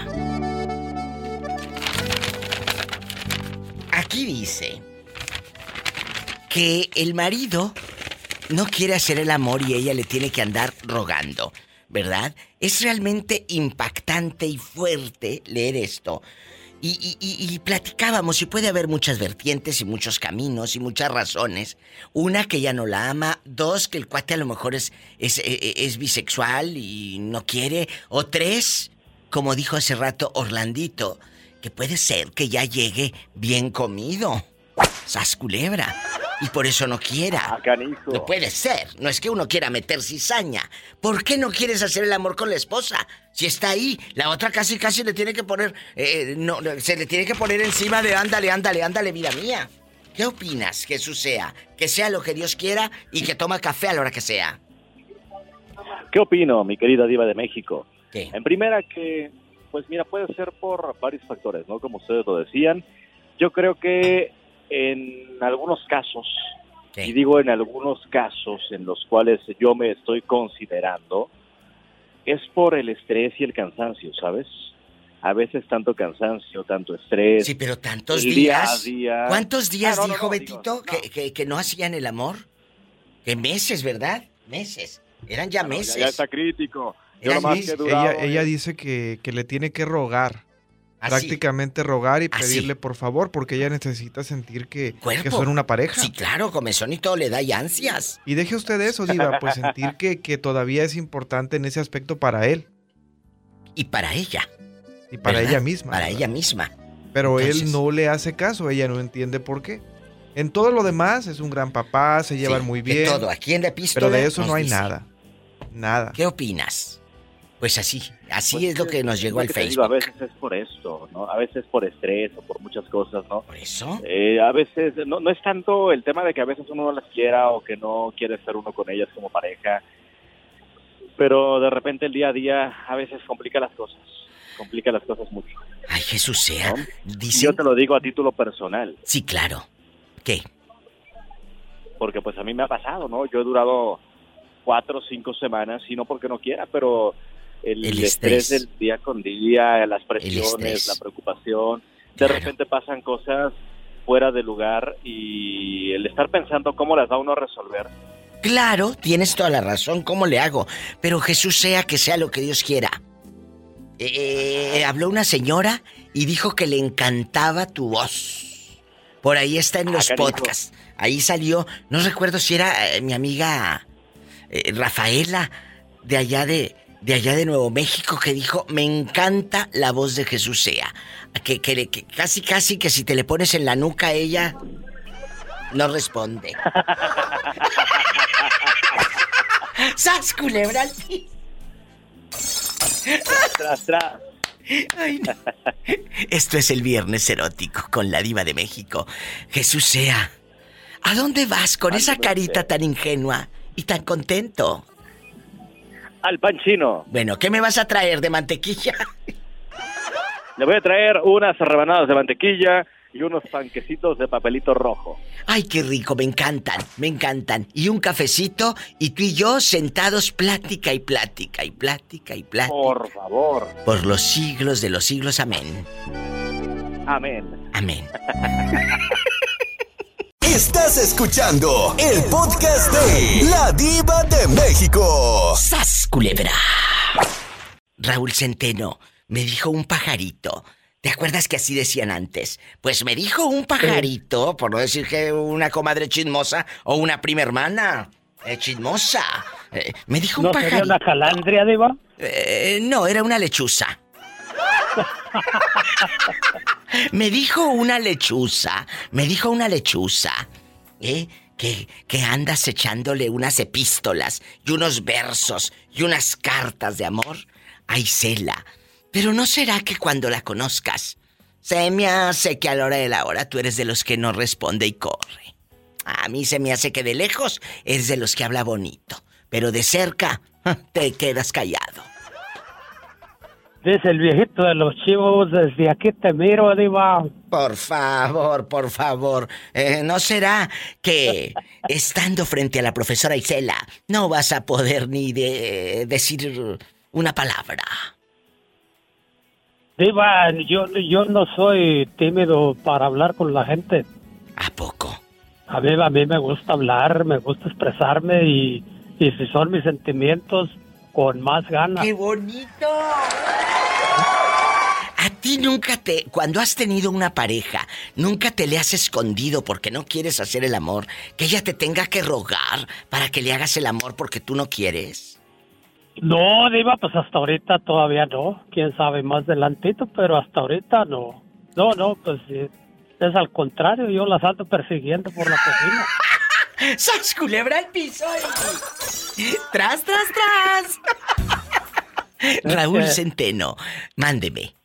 Aquí dice que el marido no quiere hacer el amor y ella le tiene que andar rogando, ¿verdad? Es realmente impactante y fuerte leer esto. Y, y- y- y platicábamos, y puede haber muchas vertientes y muchos caminos y muchas razones. Una, que ella no la ama. Dos, que el cuate a lo mejor es, es, es- es bisexual y no quiere. O tres, como dijo hace rato Orlandito, que puede ser que ya llegue bien comido. Sas culebra. Y por eso no quiera. No puede ser. No es que uno quiera meter cizaña. ¿Por qué no quieres hacer el amor con la esposa? Si está ahí, la otra casi casi le tiene que poner. eh, no, se le tiene que poner encima de ándale, ándale, ándale, vida mía. ¿Qué opinas, Jesús sea? Que sea lo que Dios quiera y que toma café a la hora que sea. ¿Qué opino, mi querida diva de México? ¿Qué? En primera que, pues mira, puede ser por varios factores, ¿no? Como ustedes lo decían. Yo creo que en algunos casos, y digo en algunos casos en los cuales yo me estoy considerando, es por el estrés y el cansancio, ¿sabes? A veces tanto cansancio, tanto estrés. Sí, pero tantos días. Día a día. ¿Cuántos días Ah, no, no, dijo no, Betito que, que- que no hacían el amor? Que meses, ¿verdad? Meses. Eran ya Ah, no, ya- meses. ya está crítico. Yo nomás que Ella, ella dice que, que le tiene que rogar. Así. Prácticamente rogar y Así. pedirle por favor, porque ella necesita sentir que, que son una pareja. Sí, claro, comezón y todo le da y ansias. Y deje usted eso, Diva, pues sentir que, que todavía es importante en ese aspecto para él. Y para ella. Y para ¿verdad? ella misma. Para ¿verdad? ella misma. Pero él no le hace caso, ella no entiende por qué. En todo lo demás es un gran papá, se llevan muy de bien. todo, aquí en la epístola Pero de eso no hay dice. nada. Nada. ¿Qué opinas? Pues así, así Pues es lo que nos llegó al digo, Facebook. a veces es por esto, ¿no? A veces por estrés o por muchas cosas, ¿no? ¿Por eso? Eh, a veces, no, no es tanto el tema de que a veces uno no las quiera o que no quiere estar uno con ellas como pareja, pero de repente el día a día a veces complica las cosas, complica las cosas mucho. Ay, Jesús sea. Dicen... Yo te lo digo a título personal, Sí, claro. ¿Qué? porque pues a mí me ha pasado, ¿no? Yo he durado cuatro o cinco semanas, y no porque no quiera, pero el, El estrés. estrés. del día con día, las presiones, la preocupación, de repente pasan cosas fuera de lugar y el estar pensando cómo las va uno a resolver. Claro, tienes toda la razón. ¿Cómo le hago? Pero Jesús sea que sea lo que Dios quiera. eh, habló una señora y dijo que le encantaba tu voz. Por ahí está en los podcasts. Ahí salió, no recuerdo si era eh, mi amiga eh, Rafaela de allá de, de allá de Nuevo México que dijo, me encanta la voz de Jesús sea. Que, que, que casi casi que si te le pones en la nuca a ella, no responde. [LAUGHS] ¡Sas, culebra! Tras, tras. Ay, no. Esto es el viernes erótico con la diva de México. Jesús sea. ¿A dónde vas con esa carita tan ingenua y tan contento? Al pan chino. Bueno, ¿qué me vas a traer de mantequilla? Le voy a traer unas rebanadas de mantequilla y unos panquecitos de papelito rojo. Ay, qué rico, me encantan, me encantan. Y un cafecito y tú y yo sentados plática y plática y plática y plática. Por favor. Por los siglos de los siglos, amén. Amén. Amén. [LAUGHS] Estás escuchando el podcast de La Diva de México. ¡Sas, culebra! Raúl Centeno, me dijo un pajarito. ¿Te acuerdas que así decían antes? Pues me dijo un pajarito, por no decir que una comadre chismosa o una prima hermana eh, chismosa. Eh, me dijo un ¿No pajarito. sería una calandria, Diva? Eh, no, era una lechuza. [LAUGHS] me dijo una lechuza, me dijo una lechuza, ¿eh? Que, que andas echándole unas epístolas y unos versos y unas cartas de amor a Isela. Pero ¿no será que cuando la conozcas, se me hace que a la hora de la hora tú eres de los que no responde y corre? A mí se me hace que de lejos eres de los que habla bonito, pero de cerca [LAUGHS] te quedas callado. Dice el viejito de los chivos, desde aquí te miro, Diva. Por favor, por favor. Eh, ¿No será que estando frente a la profesora Isela no vas a poder ni de decir una palabra? Diva, yo, yo no soy tímido para hablar con la gente. ¿A poco? A mí, a mí me gusta hablar, me gusta expresarme y, y si son mis sentimientos, con más ganas. ¡Qué bonito! Ti nunca te, cuando has tenido una pareja, nunca te le has escondido porque no quieres hacer el amor, que ella te tenga que rogar para que le hagas el amor porque tú no quieres. No, Diva, pues hasta ahorita todavía no. Quién sabe más adelantito, pero hasta ahorita no. No, no, pues es al contrario, yo las ando persiguiendo por la cocina. [LAUGHS] ¡Sas culebra al piso! ¡Tras, tras, tras! [LAUGHS] Raúl Centeno, mándeme.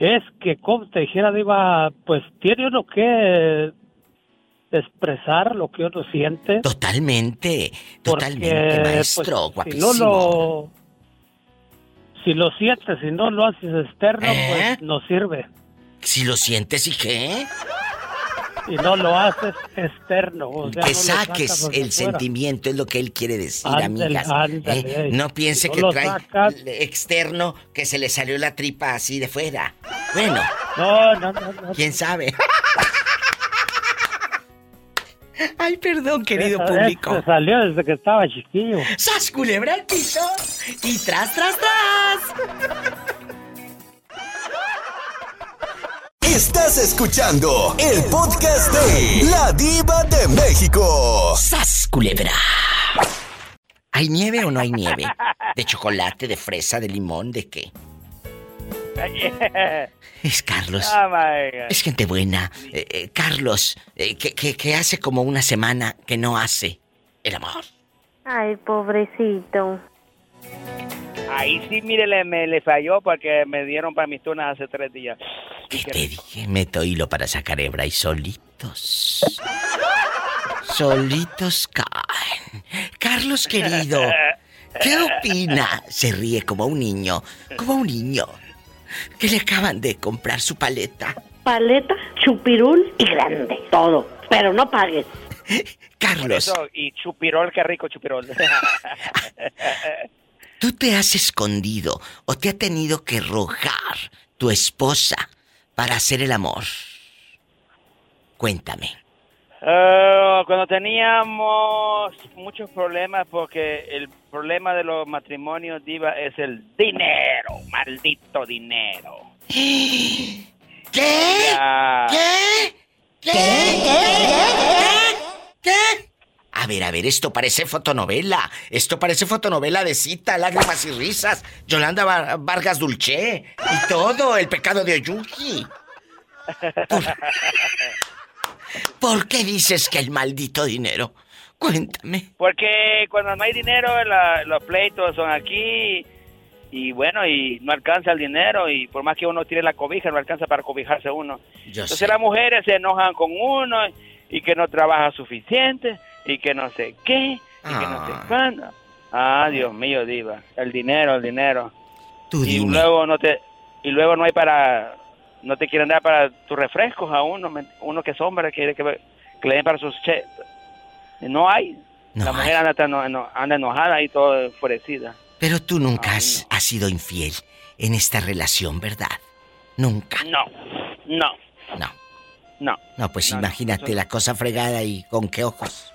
Es que, como te dijera, Diva, pues tiene uno que expresar lo que uno siente. Totalmente, totalmente, Porque, maestro, pues, guapísimo. Si no lo, si lo sientes, si no lo haces externo, ¿Eh? pues no sirve. Si lo sientes y qué? Si no lo haces externo, o sea, que no saques el sentimiento es lo que él quiere decir, Ándale, amigas. ándale, ¿eh? No piense No que trae sacas. externo que se le salió la tripa así de fuera. Bueno, No, no, no, no. quién sabe. [LAUGHS] Ay, perdón, querido Esa- público. esa salió desde que estaba chiquillo. ¡Sas culebra al piso! Y tras, tras, tras. Estás escuchando el podcast de La Diva de México. ¡Sas culebra! ¿Hay nieve o no hay nieve? ¿De chocolate, de fresa, de limón, de qué? Es Carlos. Oh my God. Es gente buena. Eh, eh, Carlos, eh, que, que- que hace como una semana que no hace el amor. Ay, pobrecito. Ahí sí, mire, le, me, le falló porque me dieron para mis tunas hace tres días. ¿Qué te dije? Meto hilo para sacar hebra y solitos. Solitos caen. Carlos querido, ¿qué opina? Se ríe como un niño, como un niño. Que le acaban de comprar su paleta. Paleta, chupirul y grande. Todo. Pero no pagues. Carlos, Eso, y chupirol, qué rico chupirol. ¿tú te has escondido o te ha tenido que rogar tu esposa para hacer el amor? Cuéntame. Eh, cuando teníamos muchos problemas, porque el problema de los matrimonios, Diva, es el dinero, maldito dinero. [GASPS] ¿Qué? ¿Qué? ¿Qué? ¿Qué? ¿Qué? A ver, a ver, esto parece fotonovela. Esto parece fotonovela de cita, lágrimas y risas. Yolanda Var- Vargas Dulce. Y todo, el pecado de Oyuki. ¿Por, por qué dices que el maldito dinero? Cuéntame. Porque cuando no hay dinero, la- los pleitos son aquí. Y bueno, y no alcanza el dinero. Y por más que uno tire la cobija, no alcanza para cobijarse uno. Yo Entonces sé. las mujeres se enojan con uno y que no trabaja suficiente y que no sé qué y que no sé Ah. cuándo. Ah, Dios mío, diva, el dinero, el dinero. Tú y dime. luego no te y luego no hay para no te quieren dar para tus refrescos a uno, uno que es hombre quiere que, que le den para sus che. No hay. la mujer anda, tan- no- anda enojada y todo enfurecida. Pero tú nunca has, has sido infiel en esta relación, ¿verdad? Nunca. No, no. No. No. No, pues No, no, imagínate eso- la cosa fregada y con qué ojos.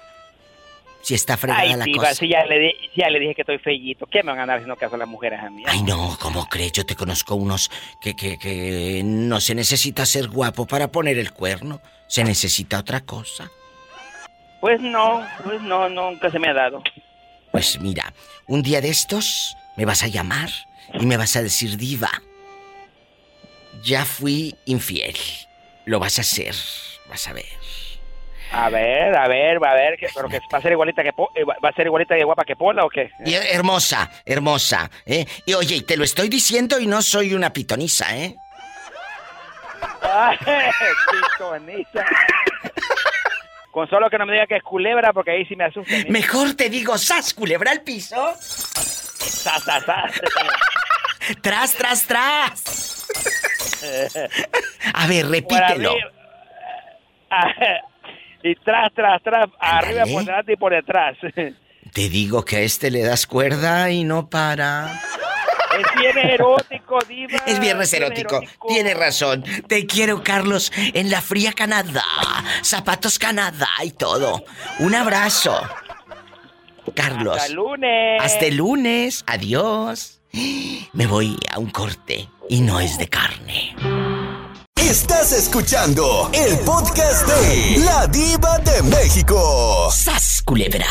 Si está fregada Ay, la cosa. si ya le, di- ya le dije que estoy fellito, ¿qué me van a dar haciendo caso las mujeres a mí? Ay, no, ¿cómo crees? Yo te conozco unos que, que, que no se necesita ser guapo para poner el cuerno. Se necesita otra cosa. Pues no, pues no, nunca se me ha dado. Pues mira, un día de estos me vas a llamar y me vas a decir, diva, ya fui infiel. Lo vas a hacer, vas a ver. A ver, a ver, va a ver, que, pero que va a ser igualita que Po- eh, va a ser igualita de guapa que Pola o qué? Y hermosa, hermosa, ¿eh? Y oye, te lo estoy diciendo y no soy una pitoniza, ¿eh? Ay, [LAUGHS] pitoniza. Con solo que no me diga que es culebra, porque ahí sí me asusta. Mejor te digo, sas, culebra al piso. Sa, sa, sa. Tras, tras, tras. [LAUGHS] A ver, repítelo. Y tras, tras, tras, arriba, por delante y por detrás. Te digo que a este le das cuerda y no para. Es bien erótico, diva. Es viernes bien erótico. Tienes razón. Te quiero, Carlos, en la fría Canadá. Zapatos Canadá y todo. Un abrazo. Carlos. Hasta el lunes. Hasta el lunes. Adiós. Me voy a un corte y no es de carne. Estás escuchando el podcast de La Diva de México. ¡Sas, culebra!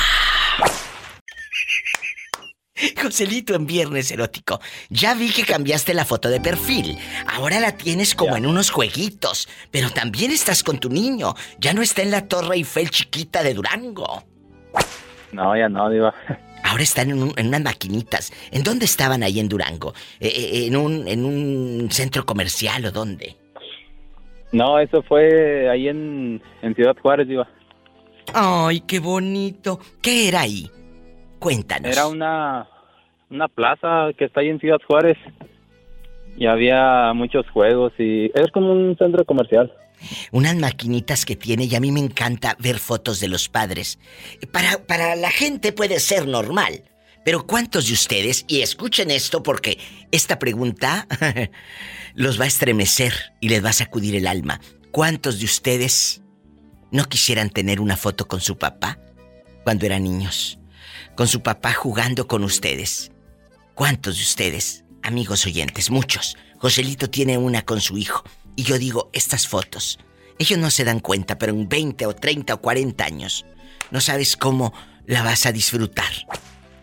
Joselito en Viernes Erótico. Ya vi que cambiaste la foto de perfil. Ahora la tienes como en unos jueguitos. Pero también estás con tu niño. Ya no está en la Torre Eiffel chiquita de Durango. No, ya no, diva. Ahora están en, un- en unas maquinitas. ¿En dónde estaban ahí en Durango? Eh, eh, ¿En, un, ¿En un centro comercial o dónde? No, eso fue ahí en, en Ciudad Juárez, diva. Ay, qué bonito. ¿Qué era ahí? Cuéntanos. Era una, una plaza que está ahí en Ciudad Juárez. Y había muchos juegos y es como un centro comercial. Unas maquinitas que tiene y a mí me encanta ver fotos de los padres. Para, para la gente puede ser normal, pero ¿cuántos de ustedes, y escuchen esto porque esta pregunta [LAUGHS] los va a estremecer y les va a sacudir el alma, ¿cuántos de ustedes no quisieran tener una foto con su papá cuando eran niños? Con su papá jugando con ustedes. ¿Cuántos de ustedes, amigos oyentes, muchos? Joselito tiene una con su hijo. Y yo digo, estas fotos, ellos no se dan cuenta, pero en 20 o 30 o 40 años, no sabes cómo la vas a disfrutar.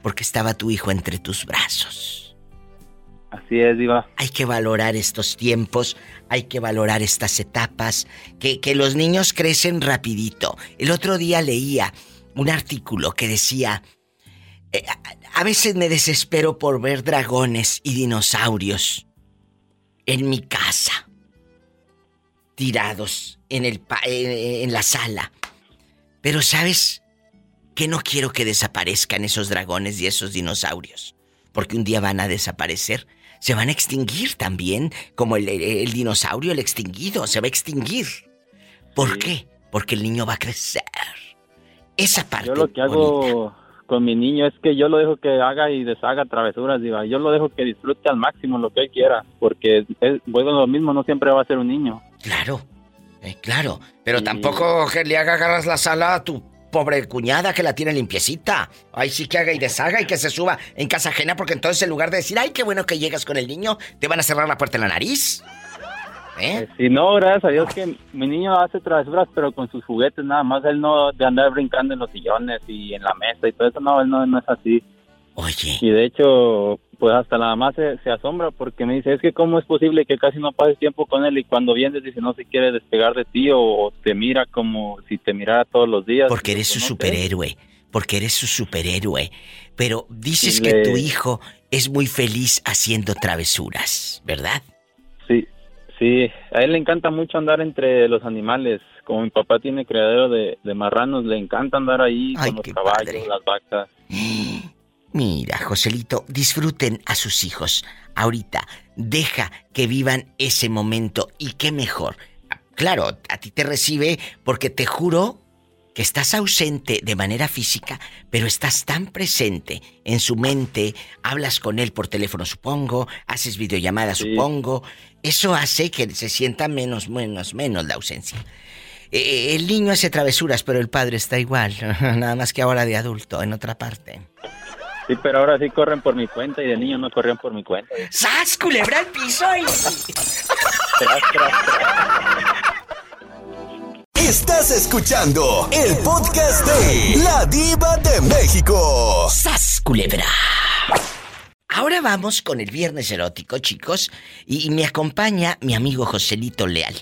Porque estaba tu hijo entre tus brazos. Así es, diva. Hay que valorar estos tiempos, hay que valorar estas etapas, que, que los niños crecen rapidito. El otro día leía un artículo que decía, eh, a, veces me desespero por ver dragones y dinosaurios en mi casa, tirados en, el en la sala. Pero sabes que no quiero que desaparezcan esos dragones y esos dinosaurios, porque un día van a desaparecer. Se van a extinguir también, como el, el- el dinosaurio, el extinguido, se va a extinguir. ¿Por qué? Porque el niño va a crecer. Esa parte. Yo lo que hago con mi niño es que yo lo dejo que haga y deshaga travesuras, diva. Yo lo dejo que disfrute al máximo lo que él quiera, porque es, a lo mismo, no siempre va a ser un niño. Claro. Eh, claro, pero tampoco que le hagas la sala a tu pobre cuñada que la tiene limpiecita. Ay, sí que haga y deshaga y que se suba en casa ajena porque entonces en lugar de decir, ay, qué bueno que llegas con el niño, te van a cerrar la puerta en la nariz. ¿Eh? Si no, gracias a Dios que mi niño hace travesuras, pero con sus juguetes nada más. Él no de andar brincando en los sillones y en la mesa y todo eso, no, él no, no es así. Oye. Y de hecho, pues hasta la mamá se, se, asombra porque me dice, es que cómo es posible que casi no pases tiempo con él y cuando vienes dice no se quiere despegar de ti o, te mira como si te mirara todos los días. Porque eres su superhéroe, porque eres su superhéroe. Pero dices que tu hijo es muy feliz haciendo travesuras, ¿verdad? Sí, sí, a él le encanta mucho andar entre los animales. Como mi papá tiene criadero de, de marranos, le encanta andar ahí con los caballos, las vacas. [GASPS] Mira, Joselito, disfruten a sus hijos. Ahorita, deja que vivan ese momento y qué mejor. Claro, a ti te recibe porque te juro que estás ausente de manera física, pero estás tan presente en su mente, hablas con él por teléfono, supongo, haces videollamadas, supongo. Eso hace que se sienta menos, menos, menos la ausencia. Eh, el niño hace travesuras, pero el padre está igual, [LAUGHS] nada más que ahora de adulto, en otra parte. Sí, pero ahora sí corren por mi cuenta y de niño no corrían por mi cuenta. ¡Sas, culebra al piso! Y... Estás escuchando el podcast de La Diva de México. ¡Sas, culebra! Ahora vamos con el viernes erótico, chicos, y me acompaña mi amigo Joselito Leal.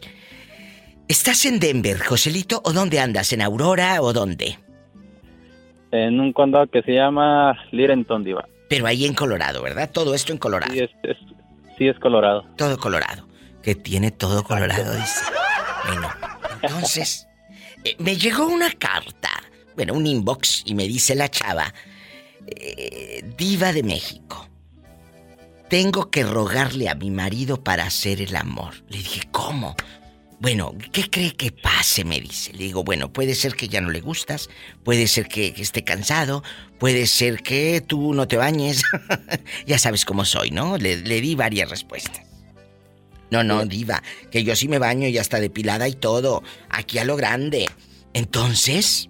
¿Estás en Denver, Joselito, o dónde andas? ¿En Aurora o dónde? En un condado que se llama Lirenton, Diva. Pero ahí en Colorado, ¿verdad? Todo esto en Colorado. Sí, es, sí, es Colorado. Todo Colorado. Que tiene todo Colorado, dice. Bueno, entonces, eh, me llegó una carta, bueno, un inbox, y me dice la chava, eh, Diva de México. Tengo que rogarle a mi marido para hacer el amor. Le dije, ¿cómo? Bueno, ¿qué cree que pase? Me dice. Le digo, bueno, puede ser que ya no le gustas, puede ser que, esté cansado, puede ser que tú no te bañes. [LAUGHS] ya sabes cómo soy, ¿no? Le, di varias respuestas. No, no, diva, que yo sí me baño y ya está depilada y todo, aquí a lo grande. Entonces,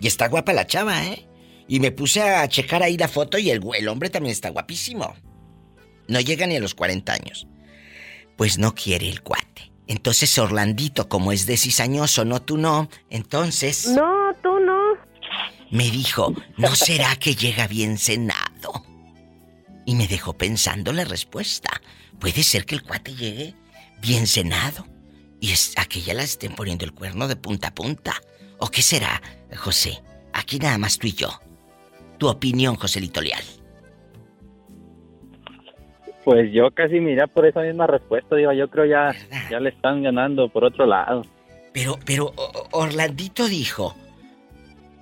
y está guapa la chava, ¿eh? Y me puse a checar ahí la foto y el, el hombre también está guapísimo. No llega ni a los 40 años. Pues no quiere el cuate. Entonces Orlandito, como es de cizañoso, no tú no, entonces... No, tú no. Me dijo, ¿no será que llega bien cenado? Y me dejó pensando la respuesta. Puede ser que el cuate llegue bien cenado y es, a que ya la estén poniendo el cuerno de punta a punta. ¿O qué será, José? Aquí nada más tú y yo. Tu opinión, Joselito Leal. Pues yo casi miré por esa misma respuesta, digo, yo creo ya, ya le están ganando por otro lado. Pero, pero Orlandito dijo,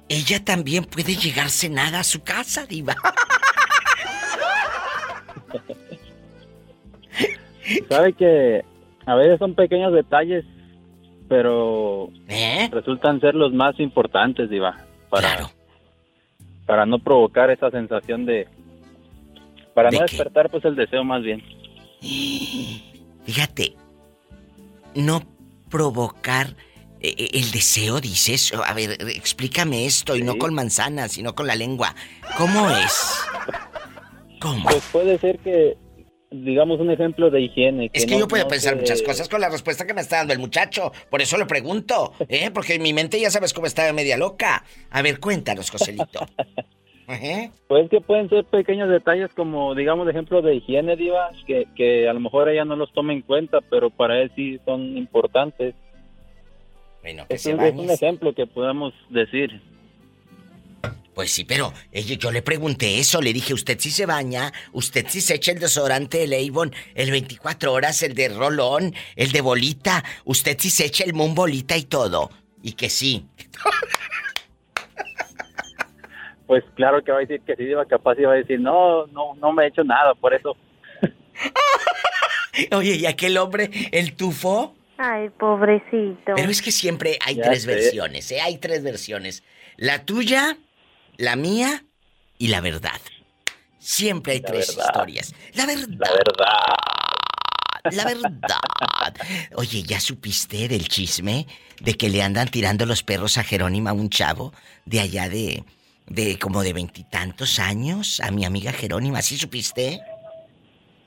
ella también puede llegarse nada a su casa, diva. [LAUGHS] Sabe que a veces son pequeños detalles, pero ¿Eh? resultan ser los más importantes, diva, para, para no provocar esa sensación de, para no despertar, pues el deseo más bien. [GASPS] Fíjate, no provocar eh, eh, el deseo, dices. A ver, explícame esto, y no con manzanas, sino con la lengua. ¿Cómo es? ¿Cómo? Pues puede ser que, digamos, un ejemplo de higiene. es que yo puedo pensar muchas cosas con la respuesta que me está dando el muchacho. Por eso lo pregunto, ¿eh? Porque en mi mente ya sabes cómo está media loca. A ver, cuéntanos, Joselito. [LAUGHS] Pues que pueden ser pequeños detalles como, digamos, de ejemplo de higiene, Diva, que, que a lo mejor ella no los toma en cuenta, pero para él sí son importantes. Bueno, que es, es un ejemplo que podamos decir. Pues sí, pero ella, yo le pregunté eso, le dije, usted sí se baña, usted sí se echa el desodorante el Avon, el 24 horas, el de rolón, el de bolita, usted sí se echa el moon bolita y todo. Y que sí. [LAUGHS] pues claro que va a decir que sí, iba capaz iba a decir, no, no, no me he hecho nada, por eso. [LAUGHS] Oye, ¿y aquel hombre, el tufo? Ay, pobrecito. Pero es que siempre hay tres versiones, ¿eh? Hay tres versiones. La tuya, la mía y la verdad. Siempre hay tres historias. La verdad. La verdad. la verdad. Oye, ¿ya supiste del chisme de que le andan tirando los perros a Jerónima, un chavo de allá de, de como de veintitantos años, a mi amiga Jerónima? ¿Sí supiste?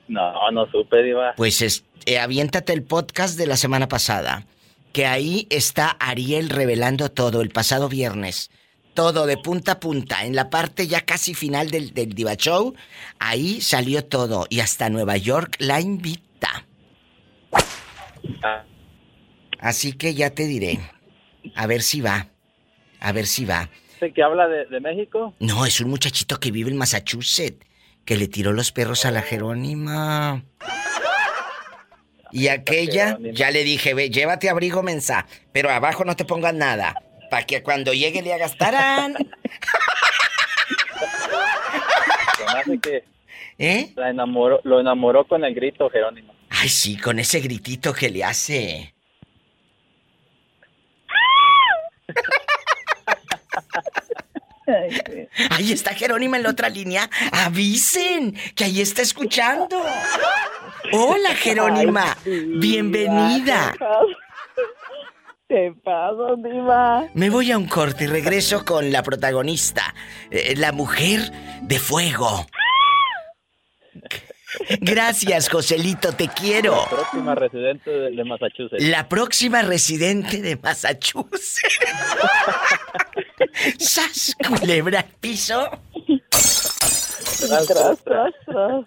No, no supe, Diva. Pues es, eh, aviéntate el podcast de la semana pasada, que ahí está Ariel revelando todo el pasado viernes. Todo de punta a punta, en la parte ya casi final del, del Diva Show, ahí salió todo y hasta Nueva York la invita. Así que ya te diré. A ver si va. A ver si va. ¿Ese que habla de, de México? No, es un muchachito que vive en Massachusetts, que le tiró los perros a la Jerónima. Y aquella, ya le dije, ve, llévate abrigo mensa, pero abajo no te pongas nada, para que cuando llegue le hagas tarán. [LAUGHS] Que ¿Eh? la enamoró, lo enamoró con el grito, Jerónimo. Ay, sí, con ese gritito que le hace. [LAUGHS] Ahí está Jerónima en la otra línea. Avisen que ahí está escuchando. Hola, Jerónima. Bienvenida. ¿Qué pasa, Diva? Me voy a un corte y regreso con la protagonista, eh, la mujer de fuego. Gracias, Joselito, te quiero. La próxima residente de, de Massachusetts. La próxima residente de Massachusetts. [LAUGHS] ¡Sas, culebra al piso! Tras, tras, tras.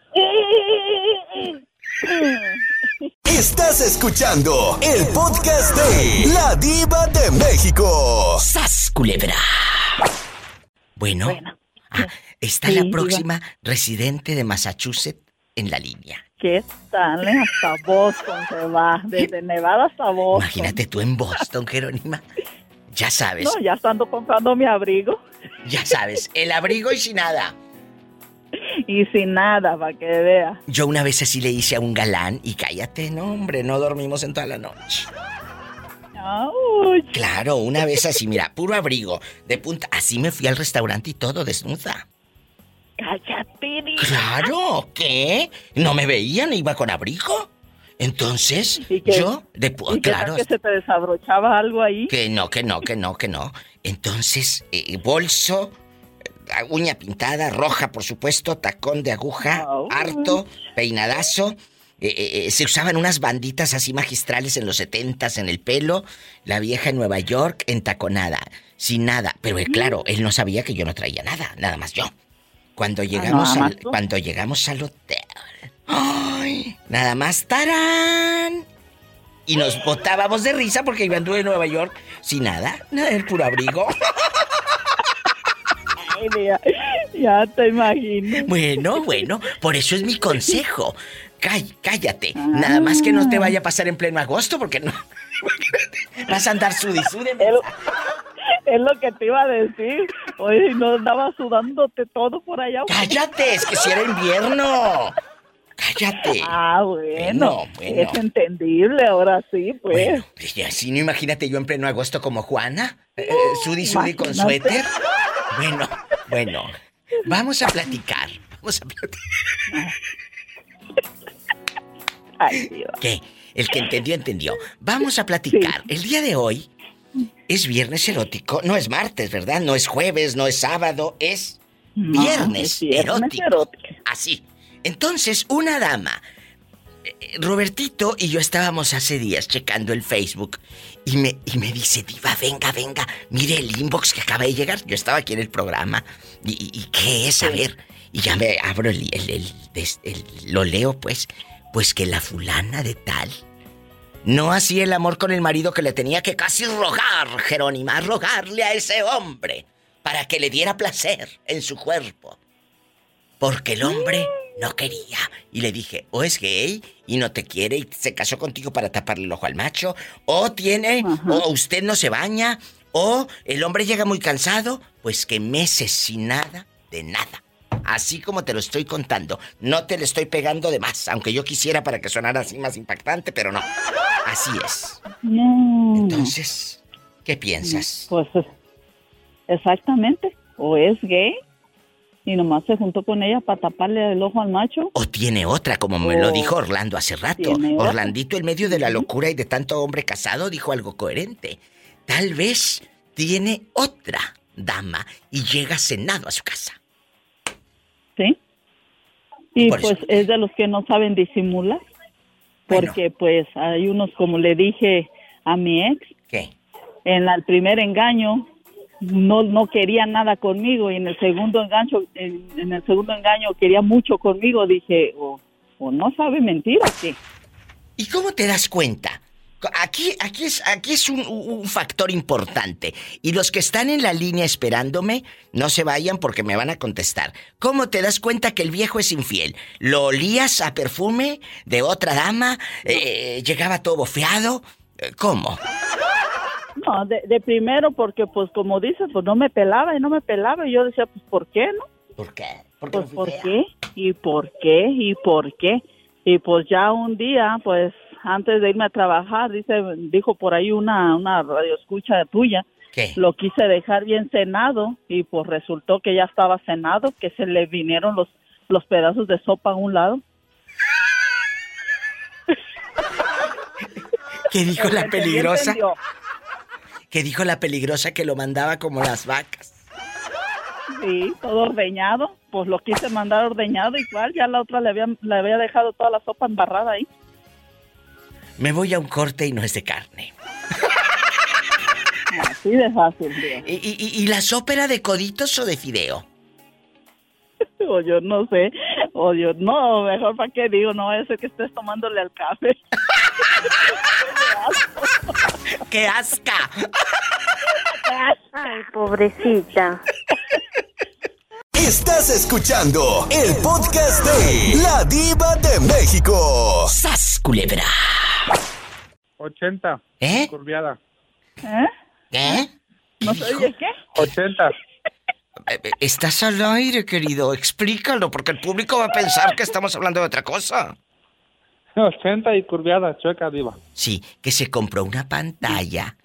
Estás escuchando el podcast de La Diva de México. ¡Sas, culebra! Bueno, ah, está Sí, la diva. próxima residente de Massachusetts en la línea. ¿Qué tal? eh? Hasta Boston se va. Desde Nevada hasta Boston. Imagínate tú en Boston, Jerónima. Ya sabes, No, ya estando comprando mi abrigo. ya sabes, el abrigo y sin nada. [LAUGHS] Y sin nada, para que vea. Yo una vez así le hice a un galán y cállate, no, hombre, no dormimos en toda la noche. Claro, una vez así, mira, puro abrigo, de punta. Así me fui al restaurante y todo, desnuda. cállate, Diva. Claro, ¿qué? ¿No me veían? ¿Iba con abrigo? Entonces, yo, de ¿Y claro, que se te desabrochaba algo ahí? que no, que no, que no, que no. Entonces, eh, bolso, eh, uña pintada, roja, por supuesto, tacón de aguja, harto, peinadazo. Eh, eh, eh, se usaban unas banditas así magistrales en los setentas en el pelo. La vieja en Nueva York, entaconada, sin nada. Pero eh, claro, él no sabía que yo no traía nada, nada más yo. Cuando llegamos, nada más al, cuando llegamos al hotel, ¡ay! Nada más tarán. Y nos botábamos de risa porque yo anduve en Nueva York sin nada, nada, el puro abrigo. Ay, ya te imagino. Bueno, bueno, por eso es mi consejo. Cáll- cállate. Nada más que no te vaya a pasar en pleno agosto porque no. Vas a andar sudisude. Es lo que te iba a decir. Oye, no andaba sudándote todo por allá. Cállate, es que si era invierno. Cállate. Ah, bueno. Bueno, bueno. Es entendible, ahora sí, pues. Y así no imagínate yo en pleno agosto como Juana. Eh, eh, sudi sudi con suéter. Bueno, bueno. Vamos a platicar. Vamos a platicar. Ay, Dios. ¿Qué? El que entendió, entendió. Vamos a platicar. El día de hoy es viernes erótico. No es martes, ¿verdad? No es jueves, no es sábado, es No, viernes, es viernes erótico. Así. Entonces, una dama. eh, Robertito y yo estábamos hace días checando el Facebook y me, y me dice, Diva, venga, venga, mire el inbox que acaba de llegar. Yo estaba aquí en el programa. ¿Y, qué es? A ver. Y ya me abro el, el- el- des- el- Lo leo, pues. Pues que la fulana de tal no hacía el amor con el marido que le tenía que casi rogar, Jerónima, rogarle a ese hombre para que le diera placer en su cuerpo. Porque el hombre no quería. Y le dije, o es gay y no te quiere y se casó contigo para taparle el ojo al macho, o tiene, o usted no se baña, o el hombre llega muy cansado, pues que meses sin nada, de nada. Así como te lo estoy contando. No te le estoy pegando de más, aunque yo quisiera para que sonara así más impactante, pero no. Así es. Entonces, ¿qué piensas? Pues exactamente. O es gay y nomás se juntó con ella para taparle el ojo al macho. O tiene otra, como me lo dijo Orlando hace rato. Orlandito, en medio de la locura y de tanto hombre casado, dijo algo coherente. Tal vez tiene otra dama y llega cenado a su casa. ¿Sí? Y Por pues eso. es de los que no saben disimular. Porque pues hay unos, como le dije a mi ex, ¿Qué? en la- el primer engaño no no quería nada conmigo y en el segundo engancho en, el segundo engaño quería mucho conmigo dije o, o no sabe mentir o qué ¿Y cómo te das cuenta? Aquí, aquí es, aquí es un, un factor importante. Y los que están en la línea esperándome, no se vayan porque me van a contestar. ¿Cómo te das cuenta que el viejo es infiel? ¿Lo olías a perfume de otra dama? Eh, ¿Llegaba todo bofeado? Eh, ¿Cómo? No de, de primero porque pues como dices pues no me pelaba y no me pelaba y yo decía pues por qué no ¿Por qué? pues por qué y por qué y por qué y pues ya un día pues antes de irme a trabajar dice dijo por ahí una una radio escucha tuya ¿Qué? lo quise dejar bien cenado y pues resultó que ya estaba cenado que se le vinieron los los pedazos de sopa a un lado. ¿Qué dijo la El que dijo la peligrosa que lo mandaba como las vacas? Sí, todo ordeñado. Pues lo quise mandar ordeñado igual. Ya la otra le había, le había dejado toda la sopa embarrada ahí. Me voy a un corte y no es de carne. Así de fácil. ¿Y, y, y- la sopa era de coditos o de fideo? [LAUGHS] O yo no sé. O yo, no, mejor para qué digo, no es que estés tomándole al café. [LAUGHS] [LAUGHS] [LAUGHS] ¡Qué asca! Ay, pobrecita. Estás escuchando el podcast de La Diva de México. ¡Sas, culebra! 80. ¿Eh? Curviada. ¿Eh? ¿Qué? ¿No se oye qué? 80. Eh, eh, Estás al aire, querido. Explícalo, porque el público va a pensar que estamos hablando de otra cosa. 80 y curviada, chueca, diva. Sí, que se compró una pantalla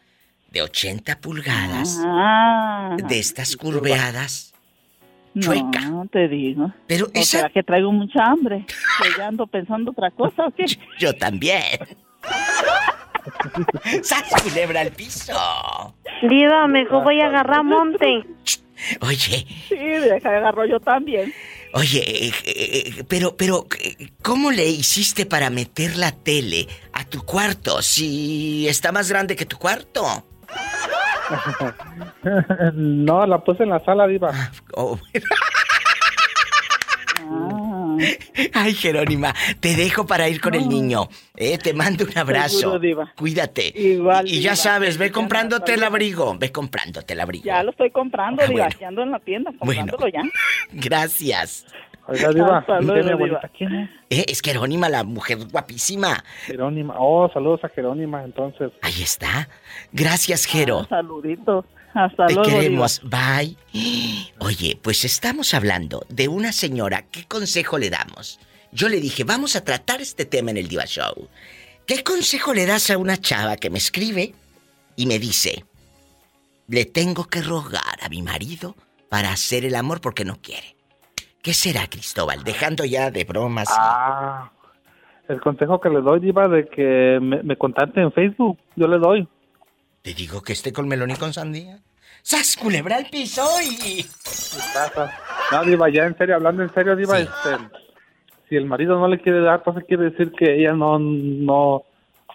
de 80 pulgadas, Ah, de estas curveadas. chueca. No, te digo. Pero ¿O esa- será que traigo mucha hambre? Que ya ando pensando otra cosa o qué? Yo también. [LAUGHS] ¡Sas, culebra al piso! Diva, mejor voy a agarrar monte. Oye, Sí, deja de agarro yo también. Oye, eh, eh, pero, pero, eh, ¿cómo le hiciste para meter la tele a tu cuarto si está más grande que tu cuarto? [LAUGHS] no, la puse en la sala, diva. Oh, Ah, [LAUGHS] Ay, Jerónima, te dejo para ir con el niño. Eh, te mando un abrazo. Seguro, diva. Cuídate. Igual, y, y ya diva. sabes, ve Ya comprándote el abrigo. Ve comprándote el abrigo. ya lo estoy comprando, Ah, diva. bueno. Aquí ando en la tienda [LAUGHS] Bueno. comprándolo ya. [LAUGHS] Gracias. Oiga, diva, Hasta luego, ¿tiene diva. abuelita? ¿Quién es? Eh, es Jerónima, la mujer guapísima. Jerónima. Oh, saludos a Jerónima, entonces. Ahí está. Gracias, Jero. Saluditos. Hasta Te luego, diva. queremos. Bye. Oye, pues estamos hablando de una señora. ¿Qué consejo le damos? Yo le dije, vamos a tratar este tema en el Diva Show. ¿Qué consejo le das a una chava que me escribe y me dice, le tengo que rogar a mi marido para hacer el amor porque no quiere? ¿Qué será, Cristóbal? Dejando ya de bromas. y- Ah, el consejo que le doy, diva, de que me, me contacte en Facebook, yo le doy. Te digo que esté con melón y con sandía. ¡Sas, culebra al piso y... No, diva, ya en serio, hablando en serio, diva, este, si el marido no le quiere dar, entonces quiere decir que ella no, no,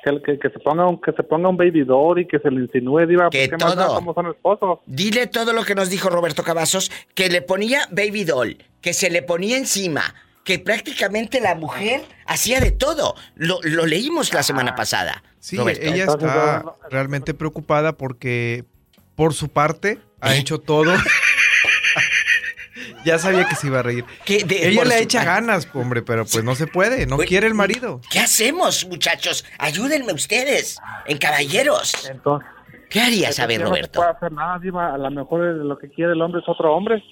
que, que, que se ponga un, que se ponga un baby doll y que se le insinúe, diva, Que porque más da todo. como son esposos. Dile todo lo que nos dijo Roberto Cavazos, que le ponía baby doll, que se le ponía encima, que prácticamente la mujer hacía de todo. Lo, lo leímos la semana pasada. Sí, Roberto. ella está realmente preocupada porque por su parte ha ¿Eh? hecho todo. [LAUGHS] ya sabía que se iba a reír. ¿Qué? De- ella le su echa parte. ganas, hombre, pero pues no se puede, no quiere el marido. ¿Qué hacemos, muchachos? Ayúdenme ustedes, en caballeros. Entonces, ¿Qué harías, a ver, Ella no Roberto? puede hacer nada, diva, a lo mejor lo que quiere el hombre es otro hombre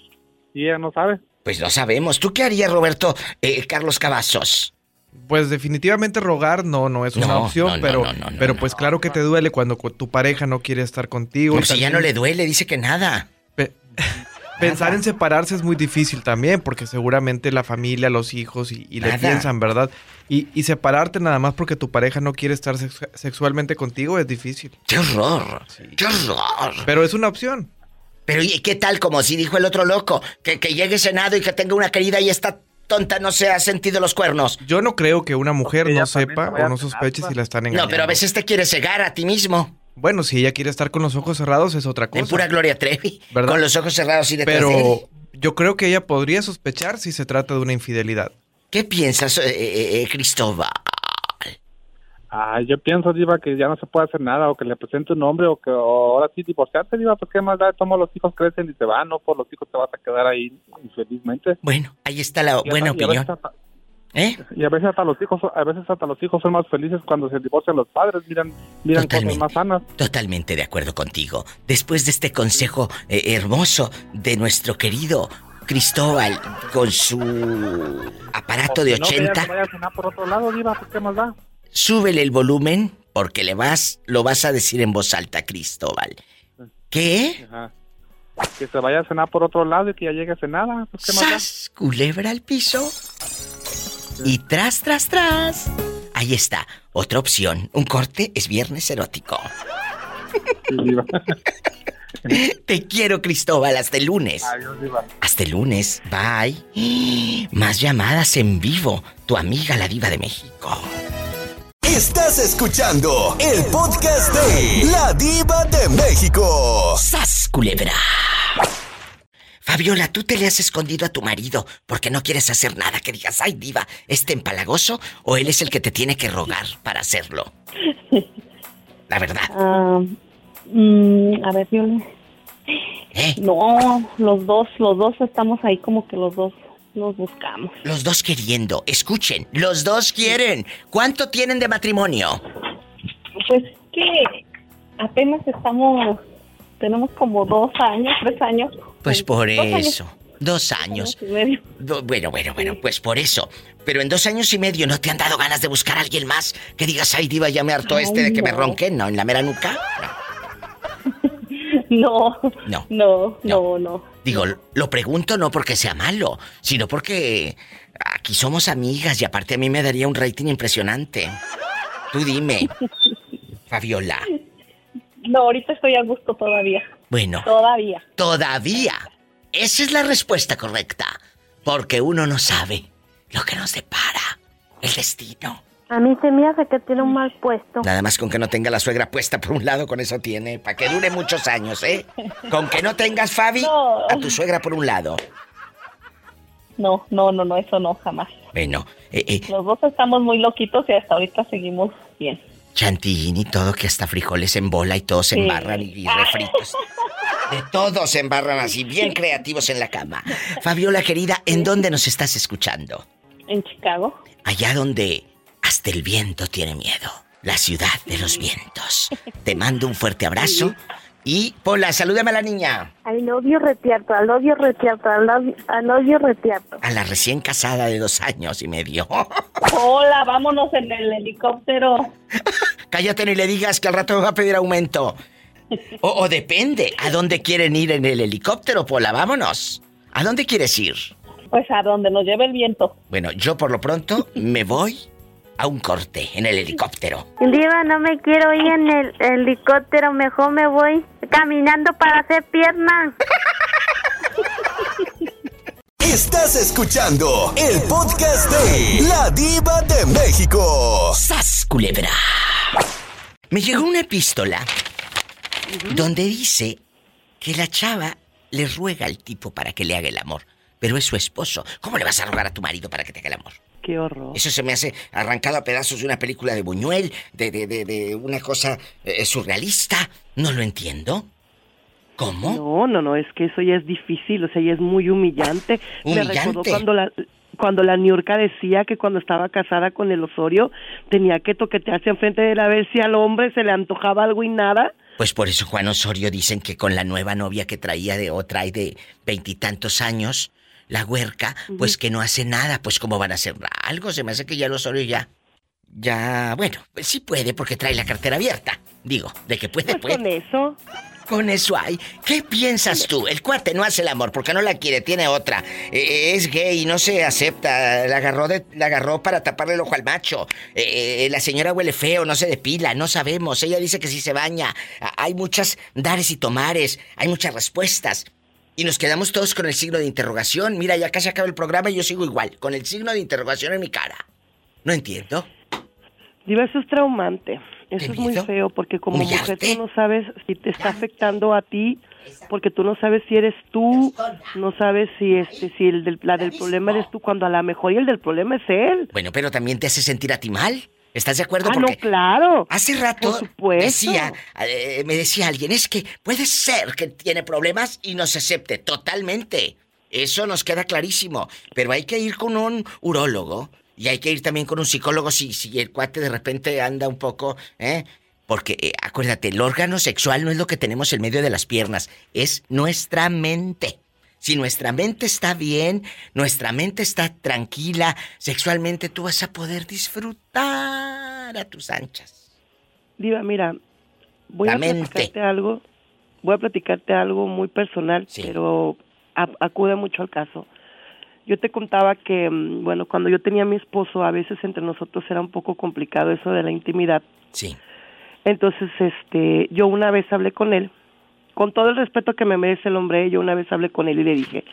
y ella no sabe. Pues no sabemos. ¿Tú qué harías, Roberto, eh, Carlos Cavazos? Pues definitivamente rogar no, no es una No, opción, no, no, pero, pues claro que te duele cuando cu- tu pareja no quiere estar contigo. Y si ya no le duele, dice que nada. [LAUGHS] Pensar en separarse es muy difícil también, porque seguramente la familia, los hijos y, y le piensan, ¿verdad? Y, y separarte nada más porque tu pareja no quiere estar sex- sexualmente contigo es difícil. ¡Qué horror! ¡Qué horror! Pero es una opción. Pero ¿y qué tal como si dijo el otro loco? Que, que llegue cenado y que tenga una querida y esta tonta no se ha sentido los cuernos. Yo no creo que una mujer no sepa o no sospeche si la están engañando. No, pero a veces te quieres cegar a ti mismo. Bueno, si ella quiere estar con los ojos cerrados es otra cosa. En pura Gloria Trevi. ¿Verdad? Con los ojos cerrados y detrás de él. Pero yo creo que ella podría sospechar si se trata de una infidelidad. ¿Qué piensas, eh, eh, eh, Cristóbal? Ah, yo pienso, Diva, que ya no se puede hacer nada, o que le presente un hombre, o que o ahora sí divorciarse, Diva, pues qué más da, todos los hijos crecen y se van, no por los hijos te vas a quedar ahí infelizmente. Bueno, ahí está la Y buena a- y a opinión. hasta- ¿Eh? Y a veces hasta los hijos, a veces hasta los hijos son más felices cuando se divorcian los padres, miran, miran cosas más sanas. Totalmente de acuerdo contigo. Después de este consejo eh, hermoso de nuestro querido Cristóbal con su aparato de No, que ella 80, se vaya a cenar por otro lado, Diva, pues qué más da. Súbele el volumen porque le vas, lo vas a decir en voz alta, Cristóbal. ¿Qué? Ajá. Que se vaya a cenar por otro lado y que ya llegue a cenar, pues qué. ¡Sas! Culebra al piso. Y tras, tras, tras. Ahí está. Otra opción. Un corte es viernes erótico. [LAUGHS] Te quiero, Cristóbal. Hasta el lunes. Adiós, Diva. Hasta el lunes. Bye. [GASPS] Más llamadas en vivo. Tu amiga, la diva de México. Estás escuchando el podcast de La Diva de México. ¡Sas, culebra! Fabiola, tú te le has escondido a tu marido porque no quieres hacer nada que digas, ay diva, ¿este empalagoso o él es el que te tiene que rogar para hacerlo? [LAUGHS] La verdad. Ah, mm, a ver, le- ¿Eh? No, los dos, los dos estamos ahí como que los dos nos buscamos. Los dos queriendo, escuchen, los dos quieren. ¿Cuánto tienen de matrimonio? Pues que apenas estamos, tenemos como dos años, tres años. Pues por Dos años. eso. Dos años. y medio. Do- Bueno, bueno, bueno, pues por eso. Pero en dos años y medio no te han dado ganas de buscar a alguien más que digas, ay, diva, ya me hartó Ay, este de que me no. ronquen, ¿no? En la mera nuca. No, [LAUGHS] No. no, no, no. Digo, lo pregunto no porque sea malo, sino porque aquí somos amigas y aparte a mí me daría un rating impresionante. Tú dime, [LAUGHS] Fabiola. No, ahorita estoy a gusto todavía. Bueno, Todavía. todavía. Esa es la respuesta correcta. Porque uno no sabe lo que nos depara el destino. A mí se me hace que tiene un mal puesto. Nada más con que no tenga la suegra puesta por un lado, con eso tiene. Para que dure muchos años, ¿eh? Con que no tengas, Fabi, a tu suegra por un lado. No, no, no, no, eso no, jamás. Bueno, eh, eh, Los dos estamos muy loquitos y hasta ahorita seguimos bien. chantilly y todo, que hasta frijoles en bola y todos se Sí. embarran y, y refritos. De todos se embarran así, bien creativos en la cama. Fabiola, querida, ¿en dónde nos estás escuchando? En Chicago. Allá donde hasta el viento tiene miedo. La ciudad de los vientos. Te mando un fuerte abrazo. Y, Pola, salúdame a la niña. Love you retierto, I love you, I love you retierto. A la recién casada de dos años y medio. [LAUGHS] Hola, vámonos en el helicóptero. [LAUGHS] Cállate ni le digas que al rato me va a pedir aumento. O, o depende, ¿a dónde quieren ir en el helicóptero, Pola? Vámonos. ¿A dónde quieres ir? Pues a donde nos lleve el viento. Bueno, yo por lo pronto me voy a un corte en el helicóptero. Diva, no me quiero ir en el helicóptero, mejor me voy caminando para hacer pierna. [LAUGHS] Estás escuchando el podcast de La Diva de México. ¡Sas, culebra! Me llegó una epístola donde dice que la chava le ruega al tipo para que le haga el amor, pero es su esposo. ¿Cómo le vas a rogar a tu marido para que te haga el amor? Qué horror. Eso se me hace arrancado a pedazos de una película de Buñuel, de, de, de, de una cosa eh, surrealista. No lo entiendo. ¿Cómo? No, no, no, es que eso ya es difícil, o sea, ya es muy humillante. Me recordó ¿Humillante? cuando la cuando la Niurka decía que cuando estaba casada con el Osorio tenía que toquetearse enfrente de él a ver si al hombre se le antojaba algo y nada. Pues por eso Juan Osorio dicen que con la nueva novia que traía de otra y de veintitantos años, la huerca, pues que no hace nada, pues cómo van a hacer algo, se me hace que ya el Osorio ya, ya, bueno, pues sí puede porque trae la cartera abierta, digo, de que puede, Pues con eso, Con eso hay. ¿Qué piensas tú? El cuate no hace el amor porque no la quiere, tiene otra. Eh, eh, es gay, no se acepta. La agarró, de, la agarró para taparle el ojo al macho. Eh, la señora huele feo, no se depila, no sabemos. Ella dice que sí se baña. Hay muchas dares y tomares, hay muchas respuestas. Y nos quedamos todos con el signo de interrogación. Mira, ya casi acaba el programa y yo sigo igual, con el signo de interrogación en mi cara. No entiendo. Diva, eso es traumante. Eso es muy feo porque como mujer tú no sabes si te está afectando a ti, porque tú no sabes si eres tú, no sabes si este si el del, la del problema eres tú cuando a lo mejor y el del problema es él. Bueno, pero también te hace sentir a ti mal. ¿Estás de acuerdo? Ah, no, claro. Hace rato decía, eh, me decía alguien, es que puede ser que tiene problemas y no se acepte totalmente. Eso nos queda clarísimo. Pero hay que ir con un urólogo y hay que ir también con un psicólogo si, si el cuate de repente anda un poco, ¿eh? Porque eh, acuérdate, el órgano sexual no es lo que tenemos en medio de las piernas, es nuestra mente. Si nuestra mente está bien, nuestra mente está tranquila, sexualmente tú vas a poder disfrutar a tus anchas. Diva, mira, voy a platicarte algo, voy a platicarte algo muy personal, pero acude mucho al caso. Yo te contaba que, mm, bueno, cuando yo tenía a mi esposo, a veces entre nosotros era un poco complicado eso de la intimidad. Sí. Entonces, este, yo una vez hablé con él, con todo el respeto que me merece el hombre, yo una vez hablé con él y le dije,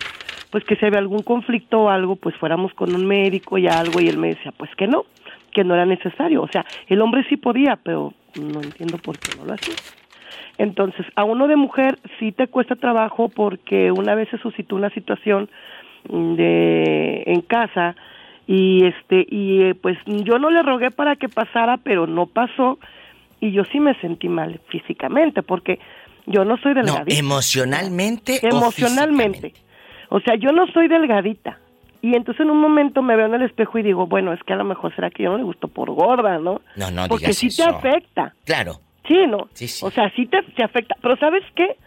pues que si había algún conflicto o algo, pues fuéramos con un médico y algo, y él me decía, pues que no, que no era necesario. O sea, el hombre sí podía, pero no entiendo por qué no lo hacía. Entonces, a uno de mujer sí te cuesta trabajo porque una vez se suscitó una situación de en casa y este y eh, pues yo no le rogué para que pasara pero no pasó y yo sí me sentí mal físicamente porque yo no soy delgadita. no, emocionalmente. emocionalmente o, sea yo no soy delgadita. Y entonces en un momento me veo en el espejo y digo bueno es que a lo mejor será que yo no le gusto por gorda no no no porque sí te afecta. Claro. Sí no o sea sí te, te afecta. Pero sabes qué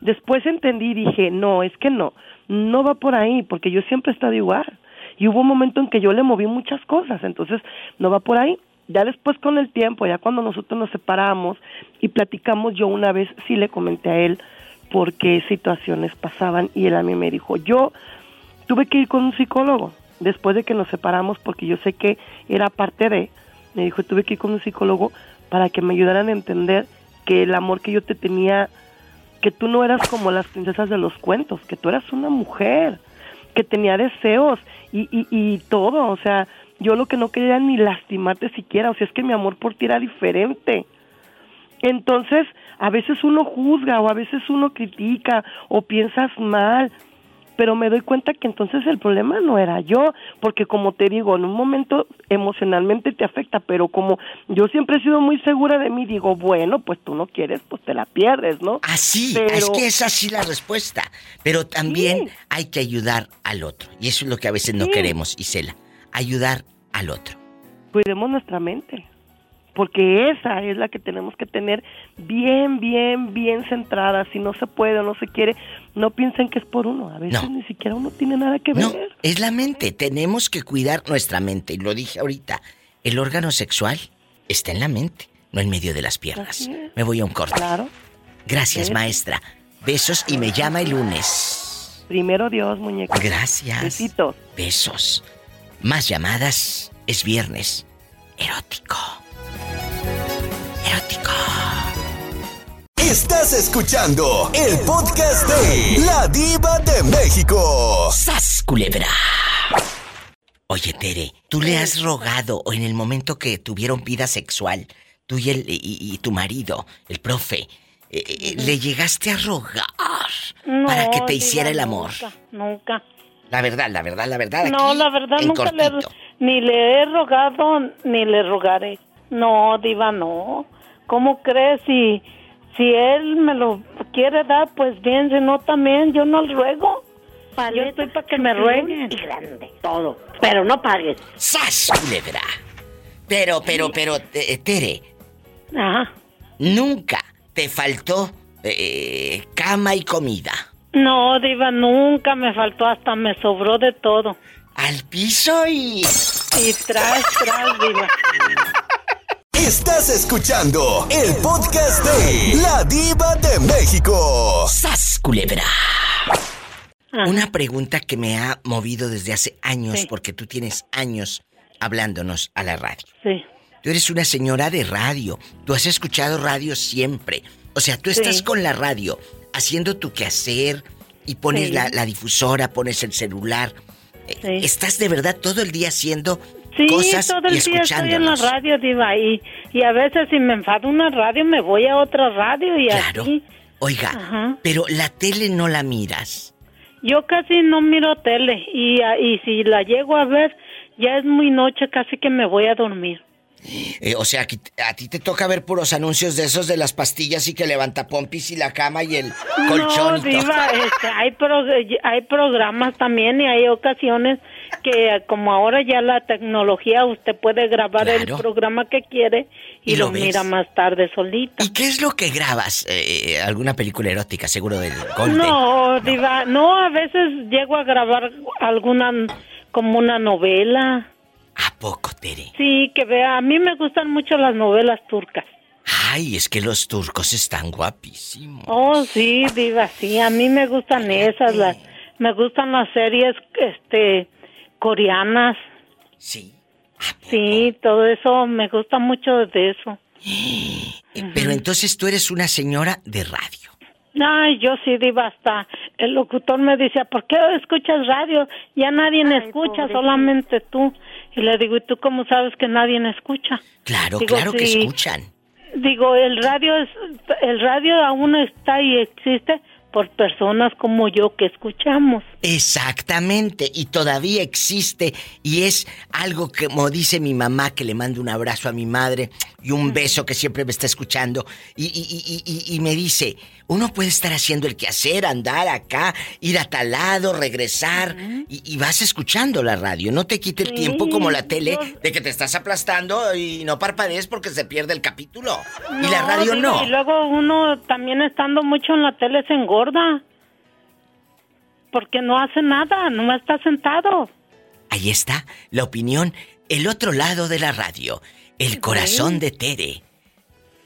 después entendí y dije no es que no. No va por ahí, porque yo siempre he estado igual. Y hubo un momento en que yo le moví muchas cosas, entonces no va por ahí. Ya después con el tiempo, ya cuando nosotros nos separamos y platicamos, yo una vez sí le comenté a él por qué situaciones pasaban y él a mí me dijo, yo tuve que ir con un psicólogo después de que nos separamos porque yo sé que era parte de, me dijo, tuve que ir con un psicólogo para que me ayudaran a entender que el amor que yo te tenía que tú no eras como las princesas de los cuentos, que tú eras una mujer, que tenía deseos y, y, y todo, o sea, yo lo que no quería ni lastimarte siquiera, o sea, es que mi amor por ti era diferente. Entonces, a veces uno juzga o a veces uno critica o piensas mal, pero me doy cuenta que entonces el problema no era yo, porque como te digo, en un momento emocionalmente te afecta, pero como yo siempre he sido muy segura de mí, digo, bueno, pues tú no quieres, pues te la pierdes, ¿no? Así, es que es así la respuesta, pero también hay que ayudar al otro, y eso es lo que a veces no queremos, Isela, ayudar al otro. Cuidemos nuestra mente porque esa es la que tenemos que tener bien, bien, bien centrada. Si no se puede o no se quiere, no piensen que es por uno. A veces ni siquiera uno tiene nada que ver. No, es la mente. Tenemos que cuidar nuestra mente. Y lo dije ahorita. El órgano sexual está en la mente, no en medio de las piernas. Me voy a un corte. Claro. Gracias, maestra. Besos y me llama el lunes. Primero Dios, muñeca. Gracias. Besitos. Besos. Más llamadas. Es viernes. Erótico. Erótico. Estás escuchando el podcast de La Diva de México. ¡Sas, culebra! Oye, Tere, ¿tú le has rogado o en el momento que tuvieron vida sexual, tú y, el, y, tu marido, el profe, eh, eh, le llegaste a rogar para que te hiciera el amor? Nunca, La verdad, la verdad, la verdad. no, la verdad nunca le, ni le he rogado ni le rogaré. No, diva, no. ¿Cómo crees? Si, si él me lo quiere dar, pues bien, si no también, yo no le ruego. yo estoy para que me rueguen. Y grande, todo. Pero no pagues. ¡Sas, culebra! Pero, pero, pero, eh, Tere. Ajá. Nunca te faltó eh, cama y comida. No, Diva, nunca me faltó, hasta me sobró de todo. Al piso y. Y tras, tras, Diva. Estás escuchando el podcast de La Diva de México. ¡Sas, culebra! Una pregunta que me ha movido desde hace años, Sí. porque tú tienes años hablándonos a la radio. Sí. Tú eres una señora de radio. Tú has escuchado radio siempre. O sea, tú estás Sí. con la radio haciendo tu quehacer y pones Sí. la, la difusora, pones el celular. Eh, Sí. Estás de verdad todo el día haciendo Sí, cosas todo y el día estoy en la radio, Diva, y, y a veces si me enfado una radio me voy a otra radio y Claro. así. Oiga, Ajá. pero la tele no la miras. Yo casi no miro tele y, ah, y si la llego a ver ya es muy noche, casi que me voy a dormir. Eh, o sea, a ti te toca ver puros anuncios de esos de las pastillas y que levanta pompis y la cama y el colchón No. Diva, este, hay, pro- hay programas también y hay ocasiones que como ahora ya la tecnología usted puede grabar el programa que quiere y, Y lo mira más tarde solita. ¿Y qué es lo que grabas? Eh, ¿Alguna película erótica, seguro del Golden? No, Diva, no, a veces llego a grabar alguna, como una novela. ¿A poco, Tere? Sí, que vea, a mí me gustan mucho las novelas turcas. Ay, es que los turcos están guapísimos. Oh, sí, Diva, sí, a mí me gustan esas, las, me gustan las series, este, coreanas. Sí. Sí, todo eso, me gusta mucho de eso. [GASPS] Pero entonces tú eres una señora de radio. Ay, yo sí, Diva, hasta el locutor me decía, ¿por qué escuchas radio? Ya nadie me escucha, solamente tú. Y le digo, ¿y tú cómo sabes que nadie me escucha? Claro, Digo, claro que escuchan. Digo, el radio es, el radio aún está y existe por personas como yo que escuchamos. Exactamente, y todavía existe, y es algo que, como dice mi mamá, que le mando un abrazo a mi madre y un beso que siempre me está escuchando, y, y- y- y- y me dice, uno puede estar haciendo el quehacer, andar acá, ir a tal lado, regresar, y, y vas escuchando la radio, no te quite el Sí, tiempo como la tele, de que te estás aplastando y no parpadees porque se pierde el capítulo, y la radio no. Y luego uno también estando mucho en la tele se engorda. Porque no hace nada, no está sentado. Ahí está la opinión, el otro lado de la radio, el corazón de Tere.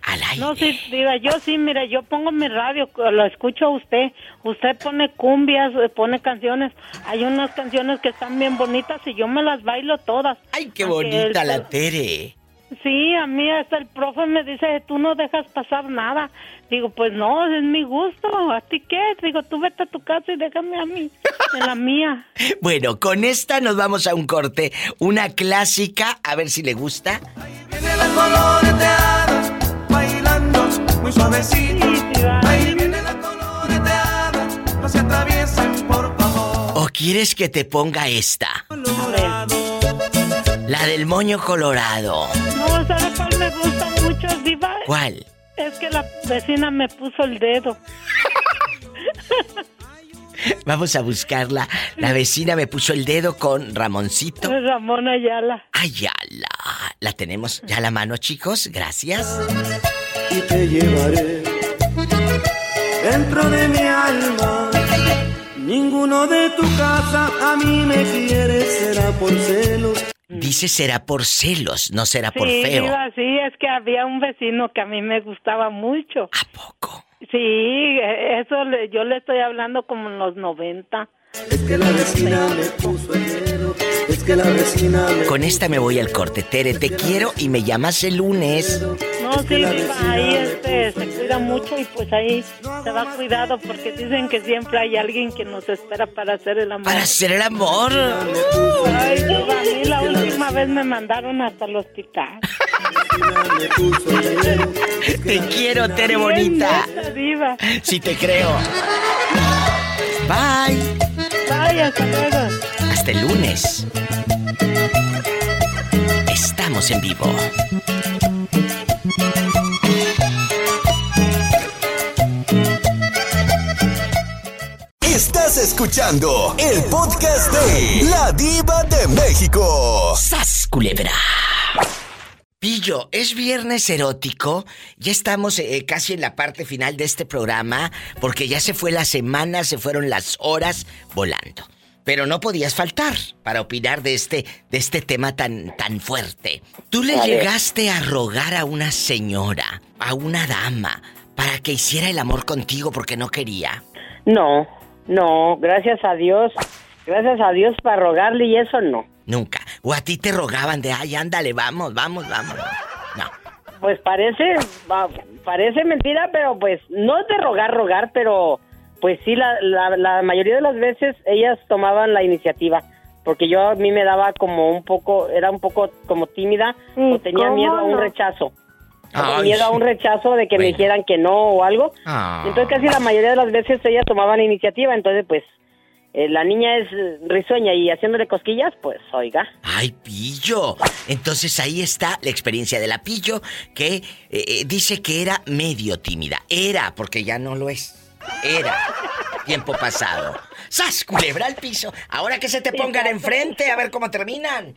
Al aire. No, sí, diga, yo sí, mire, yo pongo mi radio, lo escucho a usted. Usted pone cumbias, eh, pone canciones. Hay unas canciones que están bien bonitas y yo me las bailo todas. Ay, qué bonita el- la Tere. Sí, a mí hasta el profe me dice, tú no dejas pasar nada. Digo, pues no, es mi gusto. ¿A ti qué? Digo, tú vete a tu casa y déjame a mí, en la mía. [LAUGHS] Bueno, con esta nos vamos a un corte, una clásica, a ver si le gusta. Viene la muy suavecito. Ahí viene la coloreteada, no se atraviesen, por favor. ¿O quieres que te ponga esta? La del moño colorado. No, ¿sabe cuál me gusta mucho, Diva? ¿Cuál? Es que la vecina me puso el dedo. Vamos a buscarla. La vecina me puso el dedo con Ramoncito. Ramón Ayala. Ayala. La tenemos ya a la mano, chicos. Gracias. Y te llevaré dentro de mi alma. Ninguno de tu casa a mí me quiere, será por celos. Dice será por celos, no será por sí, feo. Sí, es que había un vecino que a mí me gustaba mucho. ¿A poco? Sí, eso le- yo le estoy hablando como en los 90. Es que la vecina me puso el dedo, es que la vecina me Con esta me voy al corte. Tere, te quiero y me llamas el lunes. No, sí, ahí este, se cuida mucho y pues ahí se va cuidado porque dicen que siempre hay alguien que nos espera para hacer el amor. Para hacer el amor. Ay, Diva, a mí la última vez me mandaron hasta el hospital. [LAUGHS] Te quiero, Tere bonita. Si te creo. Bye. Bye, hasta luego. Hasta el lunes. Estamos en vivo. Estás escuchando el podcast de La Diva de México. ¡Sas, culebra! Pillo, es viernes erótico. Ya estamos eh, casi en la parte final de este programa porque ya se fue la semana, se fueron las horas volando. pero no podías faltar para opinar de este, de este tema tan, tan fuerte. Tú le A llegaste a rogar a una señora, a una dama, para que hiciera el amor contigo porque no quería. No, no, gracias a Dios. Gracias a Dios para rogarle y eso no. Nunca. O a ti te rogaban de, ay, ándale, vamos, vamos, vamos. No. Pues parece, parece mentira, pero pues no es de rogar, rogar, pero pues sí, la, la, la mayoría de las veces ellas tomaban la iniciativa. Porque yo a mí me daba como un poco, era un poco como tímida o tenía ¿cómo miedo a un rechazo. Tenía Ay. miedo a un rechazo de que me dijeran que no o algo. Ah. Entonces casi la mayoría de las veces ellas tomaban la iniciativa, entonces pues eh, la niña es eh, risueña y haciéndole cosquillas, pues oiga. ¡Ay, pillo! Entonces ahí está la experiencia de la pillo que eh, eh, dice que era medio tímida. Era, porque ya no lo es. Era. Tiempo pasado. ¡Sas, culebra al piso! Ahora que se te pongan enfrente, a ver cómo terminan.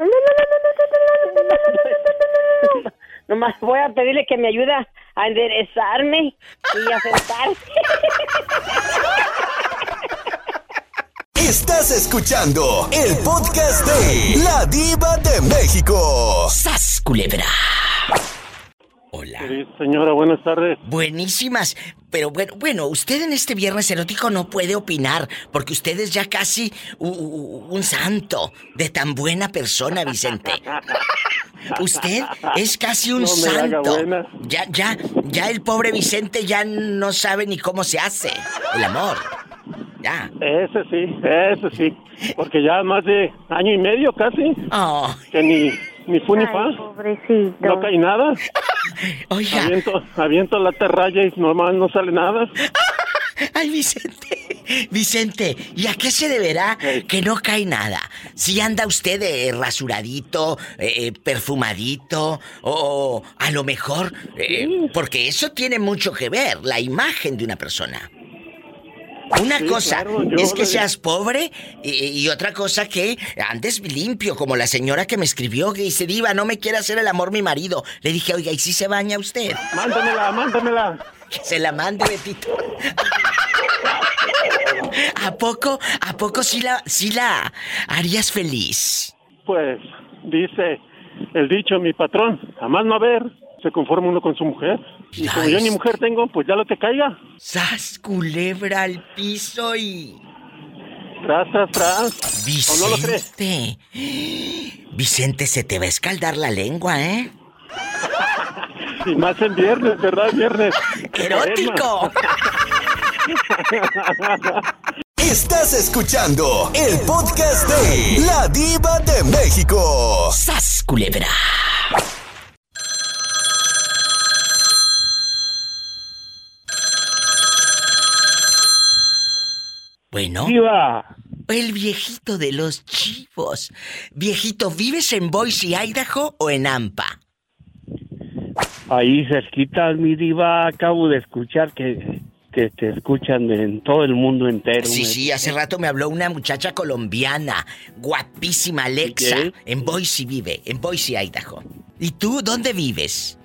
Nomás voy a pedirle que me ayude a enderezarme y a sentarme. Estás escuchando el podcast de La Diva de México. ¡Sas, culebra! Hola. señora, buenas tardes. Buenísimas. Pero bueno, bueno, usted en este viernes erótico no puede opinar, porque usted es ya casi un santo de tan buena persona, Vicente. Usted es casi un No santo. Ya, ya, ya el pobre Vicente ya no sabe ni cómo se hace el amor. Ya. Ese sí, ese sí. Porque ya más de año y medio casi. Que ni, ni fu ni fa. Pobrecito. No cae nada. [LAUGHS] Oiga. Aviento, aviento la terralla y normal no sale nada. [LAUGHS] Ay, Vicente. Vicente, ¿y a qué se deberá que no cae nada? Si anda usted eh, rasuradito, eh, eh, perfumadito, o a lo mejor, eh, porque eso tiene mucho que ver, la imagen de una persona. Una Sí, cosa claro, es que seas pobre y, y otra cosa que andes limpio, como la señora que me escribió que dice, Diva, no me quiere hacer el amor mi marido. Le dije, oiga, ¿y si se baña usted? Mándamela, mándamela. Que se la mande, Betito. ¿A poco, a poco sí la, sí la harías feliz? Pues dice el dicho mi patrón, a más no haber, se conforma uno con su mujer. Y como yo ni mujer tengo, pues ya lo que caiga. ¡Sas, culebra al piso y... Tras, tras, tras. ¿O no lo crees? Vicente. Vicente, se te va a escaldar la lengua, ¿eh? Y más en viernes, ¿verdad? Viernes. [LAUGHS] ¡Erótico! [LAUGHS] Estás escuchando el podcast de La Diva de México. ¡Sas, culebra! Bueno. El viejito de los chivos. Viejito, ¿vives en Boise, Idaho o en Ampa? Ahí cerquita, mi diva, acabo de escuchar que, que te escuchan en todo el mundo entero. Sí, sí, hace rato me habló una muchacha colombiana, guapísima Alexa. ¿Qué? En Boise vive, en Boise, Idaho. ¿Y tú dónde vives?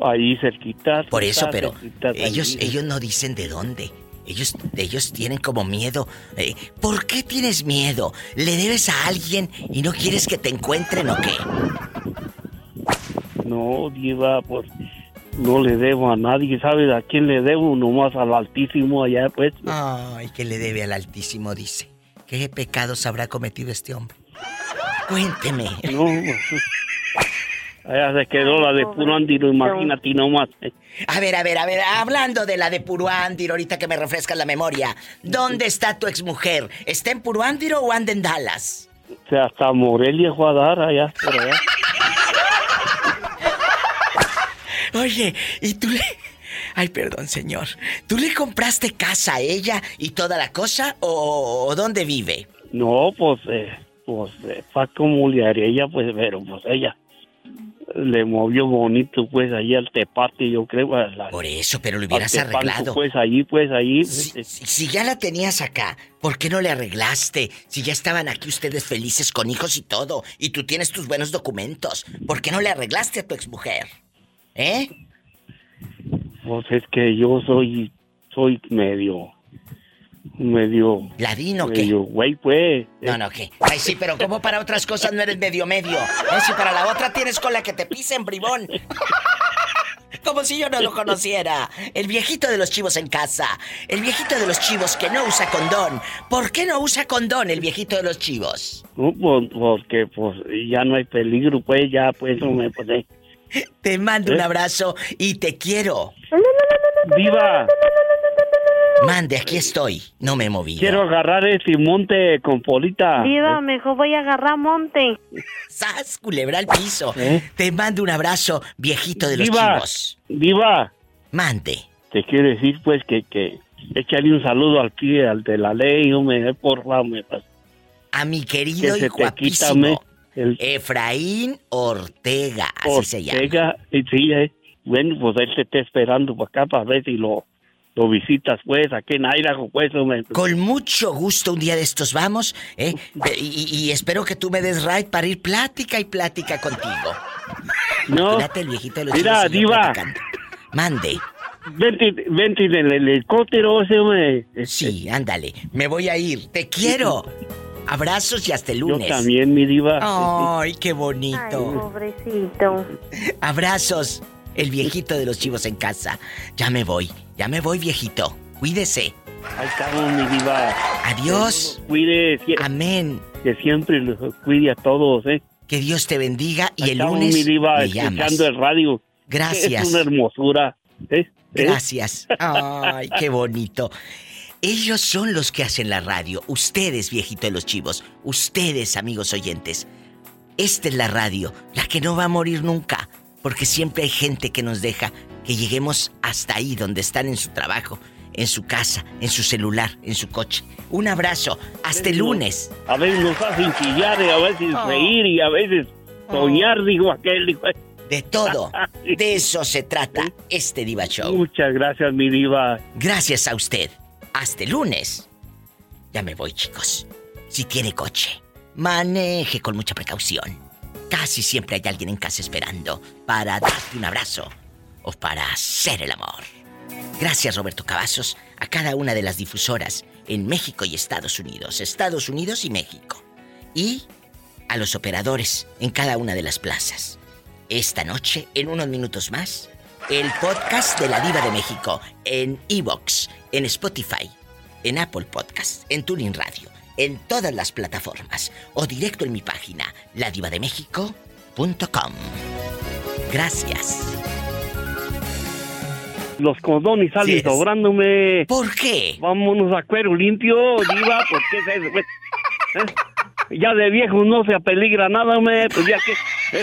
Ahí cerquita. Por eso, pero cerquita, ellos, ellos no dicen de dónde. Ellos, ellos tienen como miedo. Eh, ¿Por qué tienes miedo? ¿Le debes a alguien y no quieres que te encuentren o qué? No, diva, pues no le debo a nadie, ¿sabes a quién le debo? Nomás al Altísimo allá, pues. Ay, que le debe al Altísimo, dice. ¿Qué pecados habrá cometido este hombre? Cuénteme. No, allá se quedó la de puro andino, imagínate nomás. A ver, a ver, a ver, hablando de la de Puruándir, ahorita que me refresca la memoria, ¿dónde está tu exmujer? ¿Está en Puruándir o anda en Dallas? O sea, hasta Morelia fue a dar allá, por allá. [LAUGHS] Oye, ¿y tú le... Ay, perdón, señor. ¿Tú le compraste casa a ella y toda la cosa o, o dónde vive? No, pues, eh, pues, eh, fue como le haría ella, pues, pero pues ella le movió bonito, pues, ahí al tepate, yo creo. a la- Por eso, pero lo hubieras tepanco, arreglado. Pues, ahí, pues, ahí. Si, si ya la tenías acá, ¿por qué no le arreglaste? Si ya estaban aquí ustedes felices con hijos y todo, y tú tienes tus buenos documentos, ¿por qué no le arreglaste a tu exmujer? ¿Eh? Pues es que yo soy, soy medio, medio... ¿Ladino qué? Medio güey, pues. No, no, ¿qué? Ay, sí, pero como para otras cosas no eres medio medio? ¿Eh? Si para la otra tienes con la que te pisen, bribón. Como si yo no lo conociera. El viejito de los chivos en casa. El viejito de los chivos que no usa condón. ¿Por qué no usa condón el viejito de los chivos? Porque pues ya no hay peligro, pues ya pues no me puede. Te mando un ¿Eh? abrazo y te quiero. Viva, Mande, aquí estoy. No me he movido. quiero agarrar este monte con polita. Viva, mejor voy a agarrar monte. [LAUGHS] ¡Sas! Culebra al piso. ¿Eh? Te mando un abrazo, viejito de los Viva, chivos. viva. Mande. Te quiero decir pues que, que échale un saludo al pie, al de la ley, hombre, por favor, me pasa. A mi Que querido se y quita, guapísimo el Efraín Ortega, así se llama. Ortega, y sí, eh. Bueno, pues él te está esperando para acá para ver si lo, lo visitas, pues, aquí en Idaho, pues. Con mucho gusto un día de estos vamos, ¿eh? [LAUGHS] Y, espero que tú me des right para ir plática y plática contigo. No. Imagínate el viejito de los Mira, yo diva. Mande. Vente, vente en el helicóptero ese, hombre. Sí, ándale. Me voy a ir. Te quiero. Abrazos y hasta el Yo lunes. también, mi diva. Ay, qué bonito. Ay, pobrecito. Abrazos. El viejito de los chivos en casa. Ya me voy. Ya me voy, viejito. Cuídese. Ahí estamos, mi diva. Adiós. Cuide. Amén. Que siempre los cuide a todos, ¿eh? Que Dios te bendiga y el estamos, lunes mi diva, me llamas. el radio. Gracias. Es una hermosura. ¿eh? ¿Eh? Gracias. Ay, qué bonito. Ellos son los que hacen la radio. Ustedes, viejito de los chivos. Ustedes, amigos oyentes. Esta es la radio, la que no va a morir nunca. Porque siempre hay gente que nos deja que lleguemos hasta ahí donde están en su trabajo, en su casa, en su celular, en su coche. Un abrazo. Hasta el lunes. A veces nos hacen chillar y a veces Oh. reír y a veces soñar, digo aquel. Digo, De todo. [LAUGHS] De eso se trata este Diva Show. Muchas gracias, mi diva. Gracias a usted. Hasta el lunes. Ya me voy, chicos. Si tiene coche, maneje con mucha precaución. Casi siempre hay alguien en casa esperando para darte un abrazo o para hacer el amor. Gracias, Roberto Cavazos, a cada una de las difusoras en México y Estados Unidos, Estados Unidos y México. Y a los operadores en cada una de las plazas. Esta noche, en unos minutos más, el podcast de la Diva de México en Evox, en Spotify, en Apple Podcast, en Tuning Radio, en todas las plataformas o directo en mi página, ladivademéxico.com. Gracias. Los condones salen Sí, es- sobrándome. ¿Por qué? Vámonos a cuero limpio, diva, ¿por qué es? ¿Eh? Ya de viejo no se apeligra nada, me, pues ya que... ¿eh?